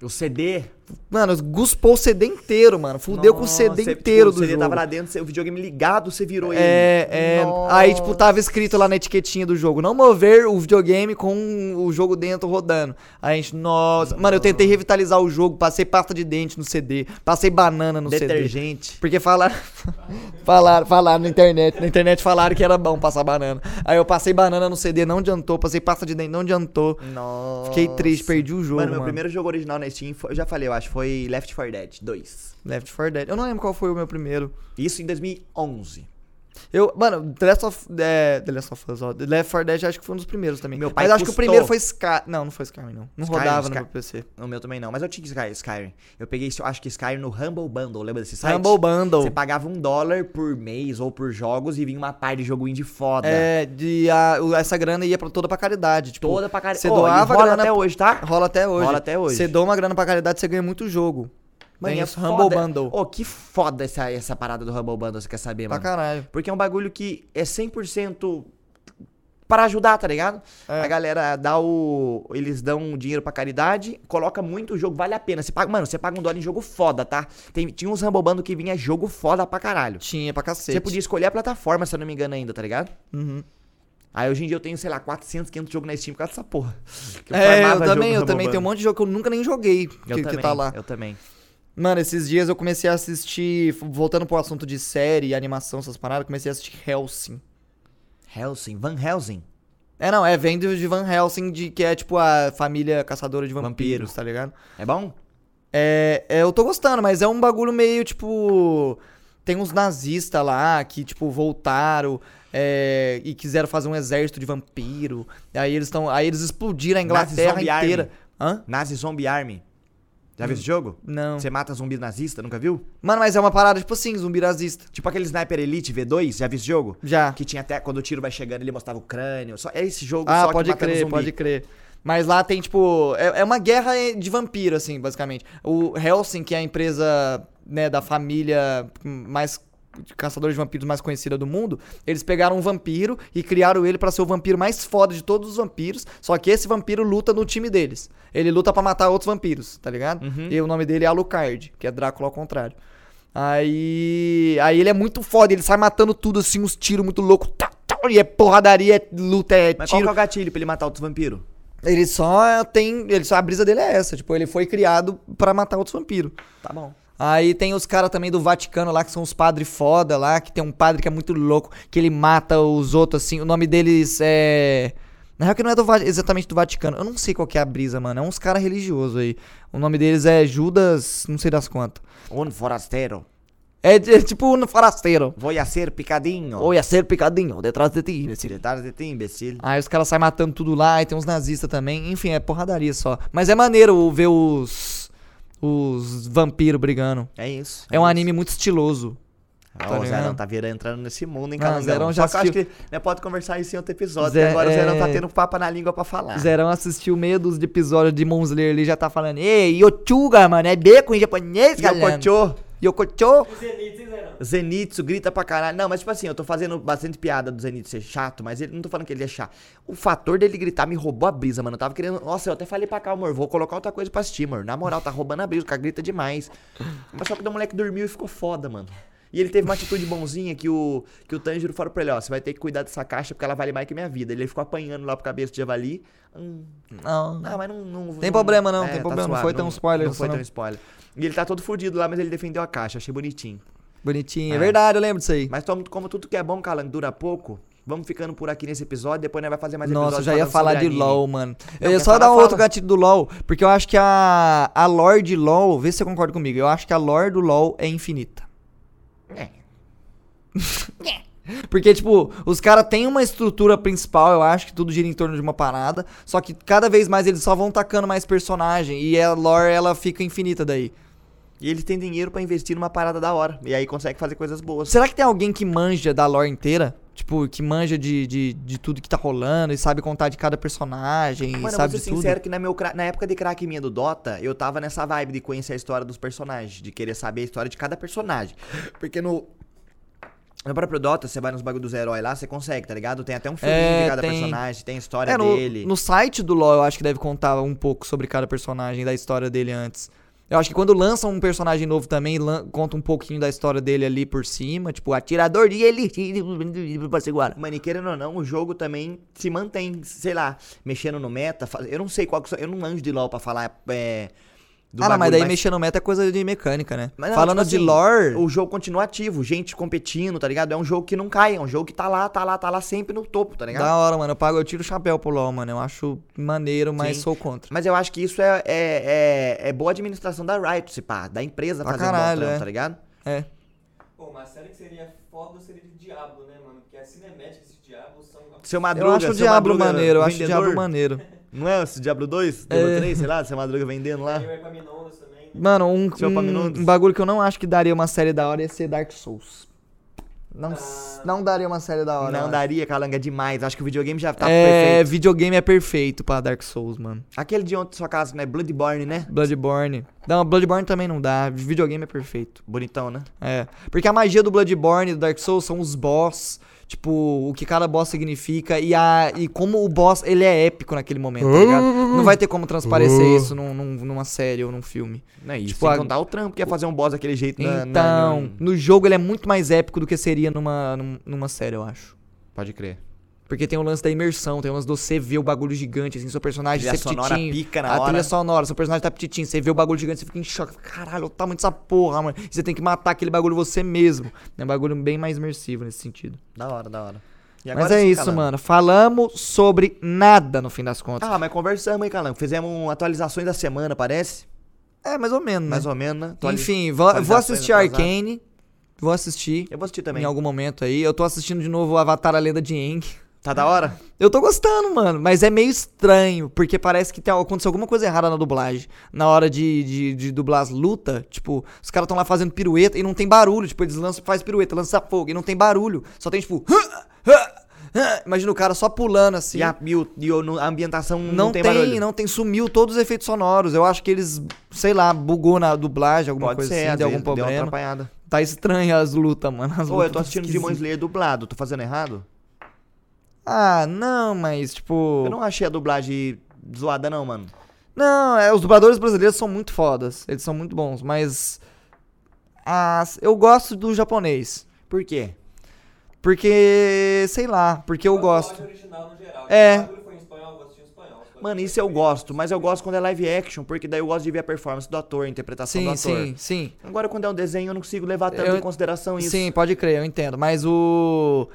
[SPEAKER 1] O CD.
[SPEAKER 2] Mano, guspou o CD inteiro, mano. Fudeu com o CD
[SPEAKER 1] Nossa,
[SPEAKER 2] inteiro
[SPEAKER 1] tipo,
[SPEAKER 2] do
[SPEAKER 1] O CD
[SPEAKER 2] jogo.
[SPEAKER 1] tava lá dentro, o videogame ligado, você virou ele.
[SPEAKER 2] É, é. Aí, tipo, tava escrito lá na etiquetinha do jogo: não mover o videogame com o jogo dentro rodando. Aí a gente, nossa. Mano, eu tentei revitalizar o jogo, passei pasta de dente no CD, passei banana no CD.
[SPEAKER 1] Detergente.
[SPEAKER 2] Porque falaram, falaram, falaram na internet. Na internet falaram que era bom passar banana. Aí eu passei banana no CD, não adiantou. Passei pasta de dente, não adiantou.
[SPEAKER 1] Nossa.
[SPEAKER 2] Fiquei triste, perdi o jogo.
[SPEAKER 1] Mano,
[SPEAKER 2] Mano,
[SPEAKER 1] meu primeiro jogo original na Steam, eu já falei, eu acho, foi Left 4 Dead 2.
[SPEAKER 2] Left 4 Dead. Eu não lembro qual foi o meu primeiro.
[SPEAKER 1] Isso em 2011.
[SPEAKER 2] Eu, mano, The Last of, é, The Last of Us, ó. The Left 4 Dead acho que foi um dos primeiros também.
[SPEAKER 1] Meu pai
[SPEAKER 2] Mas acho que o primeiro foi Sky. Não, não foi Skyrim, não. Não
[SPEAKER 1] Skyrim,
[SPEAKER 2] rodava no
[SPEAKER 1] Sky-
[SPEAKER 2] meu PC.
[SPEAKER 1] No meu também não, mas eu tinha Sky, Skyrim. Eu peguei, acho que Skyrim no Humble Bundle, lembra desse site?
[SPEAKER 2] Humble Bundle.
[SPEAKER 1] Você pagava um dólar por mês ou por jogos e vinha uma par de jogo indie foda.
[SPEAKER 2] É, de, a, o- essa grana ia pra, toda pra caridade. Tipo,
[SPEAKER 1] Toda pra caralho.
[SPEAKER 2] Você
[SPEAKER 1] Ô,
[SPEAKER 2] doava
[SPEAKER 1] rola
[SPEAKER 2] grana
[SPEAKER 1] até hoje, tá?
[SPEAKER 2] Rola até hoje.
[SPEAKER 1] Rola até hoje.
[SPEAKER 2] Você doa uma grana pra caridade, você ganha muito jogo.
[SPEAKER 1] Mano,
[SPEAKER 2] Tem
[SPEAKER 1] é foda.
[SPEAKER 2] Humble Bundle.
[SPEAKER 1] Ô, que foda essa, essa parada do Humble Bundle, você quer saber,
[SPEAKER 2] Pra
[SPEAKER 1] mano?
[SPEAKER 2] caralho.
[SPEAKER 1] Porque é um bagulho que é 100% para ajudar, tá ligado?
[SPEAKER 2] É.
[SPEAKER 1] A galera dá o. Eles dão dinheiro pra caridade, coloca muito jogo, vale a pena. Você paga, mano, você paga um dólar em jogo foda, tá? Tem, tinha uns Bundle que vinha jogo foda pra caralho.
[SPEAKER 2] Tinha pra cacete.
[SPEAKER 1] Você podia escolher a plataforma, se eu não me engano, ainda, tá ligado?
[SPEAKER 2] Uhum.
[SPEAKER 1] Aí hoje em dia eu tenho, sei lá, 400, 500 jogos na Steam por causa dessa porra. Que
[SPEAKER 2] É, eu também, eu também tenho um monte de jogo que eu nunca nem joguei que,
[SPEAKER 1] Eu
[SPEAKER 2] que
[SPEAKER 1] também,
[SPEAKER 2] tá lá.
[SPEAKER 1] Eu também.
[SPEAKER 2] Mano, esses dias eu comecei a assistir, voltando pro assunto de série, animação, essas paradas, comecei a assistir Helsing.
[SPEAKER 1] Helsing, Van Helsing.
[SPEAKER 2] É, não, é, vem de Van Helsing, de, que é tipo a família caçadora de vampiros,
[SPEAKER 1] Vampiros.
[SPEAKER 2] tá ligado?
[SPEAKER 1] É bom?
[SPEAKER 2] É, é, eu tô gostando, mas é um bagulho meio, tipo... Tem uns nazistas lá que, tipo, voltaram é, e quiseram fazer um exército de vampiro. Aí eles estão, aí eles explodiram a Inglaterra
[SPEAKER 1] Nazi
[SPEAKER 2] inteira. Hã?
[SPEAKER 1] Nazi Zombie Army. Já viu esse jogo?
[SPEAKER 2] Não.
[SPEAKER 1] Você mata zumbi nazista, nunca viu?
[SPEAKER 2] Mano, mas é uma parada, tipo assim, zumbi nazista.
[SPEAKER 1] Tipo aquele Sniper Elite V2, já viu esse jogo?
[SPEAKER 2] Já.
[SPEAKER 1] Que tinha até, quando o tiro vai chegando, ele mostrava o crânio. Só, é esse jogo
[SPEAKER 2] Ah,
[SPEAKER 1] só
[SPEAKER 2] pode
[SPEAKER 1] que
[SPEAKER 2] crer,
[SPEAKER 1] zumbi.
[SPEAKER 2] pode crer. Mas lá tem, tipo. É, é uma guerra de vampiro, assim, basicamente. O Helsing, que é a empresa né, da família mais. De caçadores de vampiros mais conhecida do mundo, eles pegaram um vampiro e criaram ele pra ser o vampiro mais foda de todos os vampiros. Só que esse vampiro luta no time deles. Ele luta pra matar outros vampiros, tá ligado?
[SPEAKER 1] Uhum.
[SPEAKER 2] E o nome dele é Alucard, que é Drácula ao contrário. Aí. Aí ele é muito foda, ele sai matando tudo assim, uns tiros muito loucos. tá, tá, E é porradaria, é luta, é
[SPEAKER 1] Mas qual
[SPEAKER 2] tiro.
[SPEAKER 1] que é o gatilho pra ele matar outros vampiros?
[SPEAKER 2] Ele só tem. Ele só, a brisa dele é essa. Tipo, ele foi criado pra matar outros vampiros.
[SPEAKER 1] Tá bom.
[SPEAKER 2] Aí tem os caras também do Vaticano lá, que são os padres foda lá, que tem um padre que é muito louco, que ele mata os outros assim. O nome deles é. Na real que não é do exatamente do Vaticano. Eu não sei qual que é a brisa, mano. É uns caras religiosos aí. O nome deles é Judas, não sei das quantas.
[SPEAKER 1] Um forasteiro.
[SPEAKER 2] É, é tipo um forasteiro.
[SPEAKER 1] Vou a ser picadinho.
[SPEAKER 2] Ou ia ser picadinho, detrás de ti, imbecil.
[SPEAKER 1] Detalhes de ti, imbecil.
[SPEAKER 2] Aí os caras saem matando tudo lá, e tem uns nazistas também. Enfim, é porradaria só. Mas é maneiro ver os. Os vampiros brigando.
[SPEAKER 1] É isso.
[SPEAKER 2] É um
[SPEAKER 1] isso.
[SPEAKER 2] anime muito estiloso.
[SPEAKER 1] Ó,
[SPEAKER 2] tá
[SPEAKER 1] o Zerão tá virando, entrando nesse mundo, hein,
[SPEAKER 2] Não,
[SPEAKER 1] Calangão?
[SPEAKER 2] Zerão já
[SPEAKER 1] Só que eu acho que né, pode conversar isso em outro episódio,
[SPEAKER 2] Zé-
[SPEAKER 1] porque agora o Zerão tá
[SPEAKER 2] é-
[SPEAKER 1] tendo papo na língua pra falar.
[SPEAKER 2] Zerão assistiu meio dos episódios de Demon Slayer ali já tá falando. Ei, Yochuga, mano, é bacon em japonês, galera.
[SPEAKER 1] Yokocho,
[SPEAKER 2] Yokocho.
[SPEAKER 3] Hein, Zerão?
[SPEAKER 1] Zenitsu grita pra caralho. Não, mas tipo assim, eu tô fazendo bastante piada do Zenitsu ser chato, mas ele não tô falando que ele é chato. O fator dele gritar me roubou a brisa, mano. Eu tava querendo. Nossa, eu até falei pra cá, amor, vou colocar outra coisa pra assistir, amor. Na moral, tá roubando a brisa, o cara grita demais. Mas só que o moleque dormiu e ficou foda, mano. E ele teve uma atitude bonzinha que o, que o Tanjiro falou pra ele, ó, você vai ter que cuidar dessa caixa porque ela vale mais que minha vida. Ele ficou apanhando lá pro cabeça de javali. Hum,
[SPEAKER 2] Não.
[SPEAKER 1] ah, mas não... não
[SPEAKER 2] Tem problema não,
[SPEAKER 1] é,
[SPEAKER 2] tem
[SPEAKER 1] tá
[SPEAKER 2] problema, não foi tão spoiler
[SPEAKER 1] Não foi
[SPEAKER 2] não.
[SPEAKER 1] tão spoiler. E ele tá todo fudido lá, mas ele defendeu a caixa, achei bonitinho.
[SPEAKER 2] Bonitinho. É.
[SPEAKER 1] É.
[SPEAKER 2] verdade, eu lembro disso aí.
[SPEAKER 1] Mas como, como tudo que é bom, Calango, dura pouco, vamos ficando por aqui nesse episódio, depois nós vai fazer mais
[SPEAKER 2] Nossa, eu
[SPEAKER 1] episódios
[SPEAKER 2] já ia falar de
[SPEAKER 1] anime.
[SPEAKER 2] LOL, mano.
[SPEAKER 1] Não,
[SPEAKER 2] eu ia só dar um
[SPEAKER 1] fala.
[SPEAKER 2] outro gatilho do LOL, porque eu acho que a, a lore de LOL, vê se você concorda comigo, eu acho que a lore do LOL é infinita.
[SPEAKER 1] É.
[SPEAKER 2] Porque, tipo, os caras têm uma estrutura principal, eu acho que tudo gira em torno de uma parada, só que cada vez mais eles só vão tacando mais personagem, e a lore, ela fica infinita daí.
[SPEAKER 1] E eles têm dinheiro pra investir numa parada da hora. E aí consegue fazer coisas boas.
[SPEAKER 2] Será que tem alguém que manja da lore inteira? Tipo, que manja de, de, de tudo que tá rolando e sabe contar de cada personagem,
[SPEAKER 1] Mano, eu
[SPEAKER 2] sabe
[SPEAKER 1] vou
[SPEAKER 2] de
[SPEAKER 1] ser
[SPEAKER 2] tudo?
[SPEAKER 1] sincero que na, meu, na época de craque minha do Dota, eu tava nessa vibe de conhecer a história dos personagens, de querer saber a história de cada personagem. Porque no. No próprio Dota, você vai nos bagulho dos heróis lá, você consegue, tá ligado? Tem até um filminho
[SPEAKER 2] É,
[SPEAKER 1] de cada
[SPEAKER 2] tem.
[SPEAKER 1] personagem, tem a história
[SPEAKER 2] É, no,
[SPEAKER 1] dele.
[SPEAKER 2] no site do LoL eu acho que deve contar um pouco sobre cada personagem, da história dele antes. Eu acho que quando lançam um personagem novo também, conta um pouquinho da história dele ali por cima, tipo, atirador de elite, agora.
[SPEAKER 1] Mano, querendo ou não, o jogo também se mantém, sei lá, mexendo no meta. Eu não sei qual que Eu não manjo de LoL pra falar. É, do
[SPEAKER 2] Ah, não, mas daí mexer no meta é coisa de mecânica, né?
[SPEAKER 1] Mas não,
[SPEAKER 2] Falando
[SPEAKER 1] tipo
[SPEAKER 2] de
[SPEAKER 1] assim,
[SPEAKER 2] lore,
[SPEAKER 1] O jogo continua ativo, gente competindo, tá ligado? É um jogo que não cai, é um jogo que tá lá, tá lá, tá lá sempre no topo, tá ligado?
[SPEAKER 2] da hora, mano. Eu pago, eu tiro o chapéu pro LoL, mano. Eu acho maneiro, mas
[SPEAKER 1] Sim.
[SPEAKER 2] sou contra.
[SPEAKER 1] Mas eu acho que isso é, é, é, é boa administração da Riot, se pá, da empresa
[SPEAKER 2] Pra
[SPEAKER 1] fazendo
[SPEAKER 2] caralho,
[SPEAKER 1] bom
[SPEAKER 2] é.
[SPEAKER 1] tá ligado?
[SPEAKER 2] É.
[SPEAKER 3] Pô, uma série que seria foda seria de Diablo, né, mano? Porque as cinemáticas de Diablo são.
[SPEAKER 1] Seu Madruga,
[SPEAKER 2] Eu acho o Diablo
[SPEAKER 1] Madruga
[SPEAKER 2] maneiro, eu acho o. Diablo maneiro.
[SPEAKER 1] Não é esse Diablo 2? Diablo
[SPEAKER 2] É.
[SPEAKER 1] 3, sei lá, seu Madruga vendendo lá.
[SPEAKER 3] Tem o Epaminondas também. né?
[SPEAKER 2] Mano, um, um, um bagulho que eu não acho que daria uma série da hora ia ser Dark Souls. Não,
[SPEAKER 3] Ah.
[SPEAKER 2] não daria uma série da hora.
[SPEAKER 1] Não
[SPEAKER 2] acho.
[SPEAKER 1] daria, Calanga, é demais. Acho que o videogame já tá
[SPEAKER 2] é,
[SPEAKER 1] perfeito.
[SPEAKER 2] videogame é perfeito pra Dark Souls, mano.
[SPEAKER 1] Aquele de ontem, sua casa, né? Bloodborne, né?
[SPEAKER 2] Bloodborne. Não, Bloodborne também não dá. Videogame é perfeito.
[SPEAKER 1] Bonitão, né?
[SPEAKER 2] É. Porque a magia do Bloodborne e do Dark Souls são os boss. Tipo, o que cada boss significa e, a, e como o boss ele é épico naquele momento, tá ligado? Não vai ter como transparecer isso num, num- numa série ou num filme.
[SPEAKER 1] Não é isso.
[SPEAKER 2] Tipo,
[SPEAKER 1] Sem
[SPEAKER 2] a-
[SPEAKER 1] contar o trampo que é fazer um boss daquele jeito na- na-
[SPEAKER 2] Então,
[SPEAKER 1] na-
[SPEAKER 2] no jogo ele é muito mais épico do que seria numa, num- numa série, eu acho.
[SPEAKER 1] Pode crer.
[SPEAKER 2] Porque tem o lance da imersão, tem o lance do você ver o bagulho gigante, assim, seu personagem ser
[SPEAKER 1] sonora
[SPEAKER 2] petitinho.
[SPEAKER 1] pica na
[SPEAKER 2] a
[SPEAKER 1] hora.
[SPEAKER 2] trilha sonora, seu personagem tá petitinho, você vê o bagulho gigante, você fica em choque. Caralho, o tamanho dessa porra, mano. E você tem que matar aquele bagulho você mesmo. É um bagulho bem mais imersivo nesse sentido.
[SPEAKER 1] Da hora, da hora.
[SPEAKER 2] Mas é isso,
[SPEAKER 1] Calango.
[SPEAKER 2] mano. Falamos sobre nada no fim das contas.
[SPEAKER 1] Ah, mas conversamos aí, Calango. Fizemos atualizações da semana, parece?
[SPEAKER 2] é, mais ou menos, né?
[SPEAKER 1] Mais ou menos, né? Atualiz-
[SPEAKER 2] Enfim, vou, vou assistir. Arcane. Vou assistir
[SPEAKER 1] Eu vou assistir também.
[SPEAKER 2] em algum momento aí. Eu tô assistindo de novo o Avatar A Lenda de Aang.
[SPEAKER 1] Tá da hora?
[SPEAKER 2] Eu tô gostando, mano, mas é meio estranho, porque parece que tem, aconteceu alguma coisa errada na dublagem. Na hora de, de, de dublar as lutas, tipo, os caras tão lá fazendo pirueta e não tem barulho. Tipo, eles lançam, faz pirueta, lança fogo e não tem barulho. Só tem, tipo. Imagina o cara só pulando assim.
[SPEAKER 1] E, a, e, a ambientação não,
[SPEAKER 2] não
[SPEAKER 1] tem,
[SPEAKER 2] tem, não tem, sumiu todos os efeitos sonoros. Eu acho que eles, sei lá, bugou na dublagem, alguma
[SPEAKER 1] Pode
[SPEAKER 2] coisa
[SPEAKER 1] ser,
[SPEAKER 2] assim, deu algum
[SPEAKER 1] vezes, deu uma
[SPEAKER 2] problema.
[SPEAKER 1] atrapalhada.
[SPEAKER 2] Tá estranho as lutas, mano. As
[SPEAKER 1] Ô, eu tô assistindo Demon. Slayer dublado. Tô fazendo errado?
[SPEAKER 2] Ah, não, mas tipo.
[SPEAKER 1] Eu não achei a dublagem zoada, não, mano.
[SPEAKER 2] Não, é, os dubladores brasileiros são muito fodas. Eles são muito bons, mas. As, eu gosto do japonês.
[SPEAKER 1] Por quê?
[SPEAKER 2] Porque. Sei lá, porque eu gosto.
[SPEAKER 3] áudio original no geral.
[SPEAKER 2] É.
[SPEAKER 3] Se o bagulho for em espanhol, eu vou assistir em espanhol. Se for
[SPEAKER 1] Mano, isso eu gosto, mas eu gosto quando é live action, porque daí eu gosto de ver a performance do ator, a interpretação do
[SPEAKER 2] Sim,
[SPEAKER 1] ator.
[SPEAKER 2] sim, sim.
[SPEAKER 1] Agora, quando é um desenho, eu não consigo levar tanto
[SPEAKER 2] Eu-
[SPEAKER 1] em consideração isso.
[SPEAKER 2] Sim, pode crer, eu entendo. Mas o.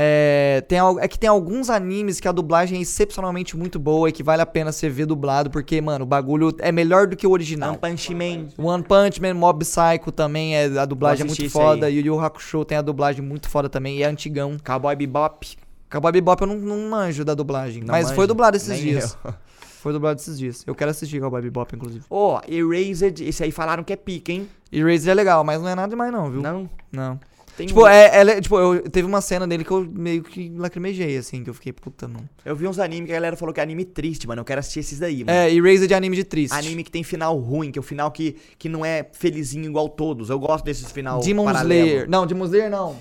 [SPEAKER 2] É, tem, é que tem alguns animes que a dublagem é excepcionalmente muito boa e que vale a pena você ver dublado, porque, mano, o bagulho é melhor do que o original.
[SPEAKER 1] One Punch Man.
[SPEAKER 2] One Punch Man, Mob Psycho também, é, a dublagem é muito foda. E Yu Yu Hakusho tem a dublagem muito foda também, e é antigão.
[SPEAKER 1] Cowboy Bebop.
[SPEAKER 2] Cowboy Bebop eu não, não manjo da dublagem,
[SPEAKER 1] Não
[SPEAKER 2] mas
[SPEAKER 1] manja?
[SPEAKER 2] foi dublado esses
[SPEAKER 1] Nem
[SPEAKER 2] dias.
[SPEAKER 1] eu.
[SPEAKER 2] Foi dublado esses dias. Eu quero assistir Cowboy Bebop, inclusive.
[SPEAKER 1] Ó, Erased, esse aí falaram que é pica, hein?
[SPEAKER 2] Erased é legal, mas não é nada demais não, viu?
[SPEAKER 1] Não?
[SPEAKER 2] Não.
[SPEAKER 1] Tem
[SPEAKER 2] Tipo,
[SPEAKER 1] um-
[SPEAKER 2] é, ela é- tipo, eu teve uma cena dele que eu meio que lacrimejei, assim, que eu fiquei, puta, não.
[SPEAKER 1] Eu vi uns animes que a galera falou que é anime triste, mano. Eu quero assistir esses daí, mano.
[SPEAKER 2] É, Erased é anime de triste.
[SPEAKER 1] Anime que tem final ruim, que é o final que, que não é felizinho igual todos. Eu gosto desses final
[SPEAKER 2] Demon
[SPEAKER 1] paralelo.
[SPEAKER 2] Slayer. Não, Demon Slayer não.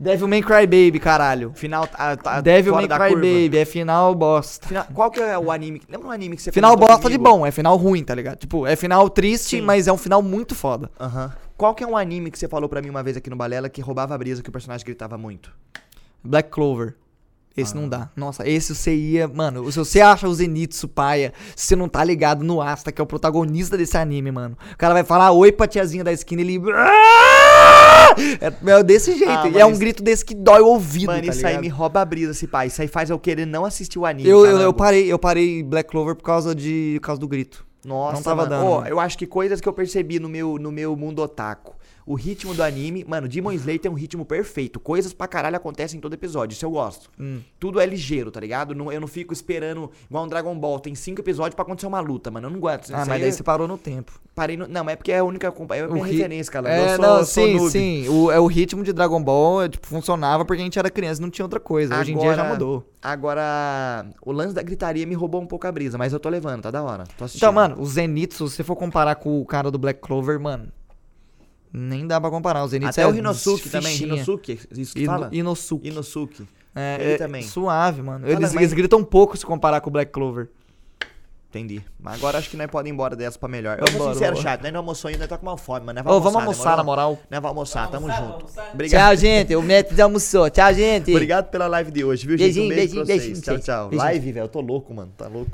[SPEAKER 2] Devil May Cry Baby, caralho.
[SPEAKER 1] Final tá, tá
[SPEAKER 2] Devil May Cry
[SPEAKER 1] curva.
[SPEAKER 2] Baby, é final bosta.
[SPEAKER 1] Final- qual que é o anime? Lembra um anime que você
[SPEAKER 2] Final bosta de
[SPEAKER 1] comigo?
[SPEAKER 2] bom, é final ruim, tá ligado? Tipo, é final triste,
[SPEAKER 1] Sim.
[SPEAKER 2] mas é um final muito foda.
[SPEAKER 1] Aham. Qual que é um anime que você falou pra mim uma vez aqui no Balela que roubava a brisa, que o personagem gritava muito?
[SPEAKER 2] Black Clover. Esse
[SPEAKER 1] Ah.
[SPEAKER 2] não dá. Nossa, esse você ia. Mano, se você acha o Zenitsu paia, se você não tá ligado no Asta, que é o protagonista desse anime, mano. O cara vai falar oi pra tiazinha da esquina e ele. É, é desse jeito.
[SPEAKER 1] Ah,
[SPEAKER 2] é um grito desse que dói o ouvido.
[SPEAKER 1] Mano,
[SPEAKER 2] tá
[SPEAKER 1] isso aí
[SPEAKER 2] ligado?
[SPEAKER 1] me rouba a brisa, esse pai. Isso aí faz eu querer não assistir o anime.
[SPEAKER 2] Eu, eu, eu parei, eu parei Black Clover por causa de por causa do grito.
[SPEAKER 1] Nossa,
[SPEAKER 2] Não tava
[SPEAKER 1] mano.
[SPEAKER 2] dando, mano.
[SPEAKER 1] eu acho que coisas que eu percebi no meu, no meu mundo otaku. O ritmo do anime, mano, Demon Slayer tem um ritmo perfeito. Coisas pra caralho acontecem em todo episódio. Isso eu gosto.
[SPEAKER 2] Hum.
[SPEAKER 1] Tudo é ligeiro, tá ligado? Não- eu não fico esperando igual um Dragon Ball. Tem cinco episódios pra acontecer uma luta, mano. Eu não gosto.
[SPEAKER 2] Ah,
[SPEAKER 1] Isso
[SPEAKER 2] mas
[SPEAKER 1] aí
[SPEAKER 2] daí
[SPEAKER 1] eu
[SPEAKER 2] você parou no tempo.
[SPEAKER 1] parei no- Não, mas é porque é a única. É a minha
[SPEAKER 2] ri-
[SPEAKER 1] referência, cara.
[SPEAKER 2] É,
[SPEAKER 1] eu sou,
[SPEAKER 2] não,
[SPEAKER 1] eu sou
[SPEAKER 2] sim, sim. O, é o ritmo de Dragon Ball, é, tipo, funcionava porque a gente era criança e não tinha outra coisa. Hoje em dia já
[SPEAKER 1] Agora-
[SPEAKER 2] mudou.
[SPEAKER 1] Agora, o lance da gritaria me roubou um pouco a brisa, mas eu tô levando, tá da hora. Tô assistindo.
[SPEAKER 2] Então, mano, o Zenitsu, se você for comparar com o cara do Black Clover, mano, nem dá pra comparar. O Zenitsu
[SPEAKER 1] Até
[SPEAKER 2] é
[SPEAKER 1] o Rinosuke também. Rinosuke, isso que
[SPEAKER 2] Ino-
[SPEAKER 1] fala?
[SPEAKER 2] Inosuke.
[SPEAKER 1] Inosuke.
[SPEAKER 2] É,
[SPEAKER 1] Ele
[SPEAKER 2] é
[SPEAKER 1] também.
[SPEAKER 2] Suave, mano. Eles,
[SPEAKER 1] mas-
[SPEAKER 2] eles gritam um pouco se comparar com o Black Clover.
[SPEAKER 1] Entendi. Mas agora acho que nós podemos ir embora dessa pra melhor. Eu vou sincero,
[SPEAKER 2] vambora.
[SPEAKER 1] chato. Nós não almoçou ainda, nós tá com uma fome, mas nós
[SPEAKER 2] Ô, vamos almoçar, na moral.
[SPEAKER 1] Nós vamos almoçar, tamo
[SPEAKER 3] almoçar,
[SPEAKER 1] junto.
[SPEAKER 3] vamos almoçar?
[SPEAKER 1] Obrigado.
[SPEAKER 2] Tchau, gente. O Método já almoçou. Tchau, gente.
[SPEAKER 1] Obrigado pela live de hoje, viu, gente?
[SPEAKER 2] Beijinho,
[SPEAKER 1] Um beijo pra
[SPEAKER 2] beijinho,
[SPEAKER 1] vocês.
[SPEAKER 2] beijinho,
[SPEAKER 1] Tchau, tchau.
[SPEAKER 2] Beijinho.
[SPEAKER 1] Live, velho. Eu tô louco, mano. Tá louco.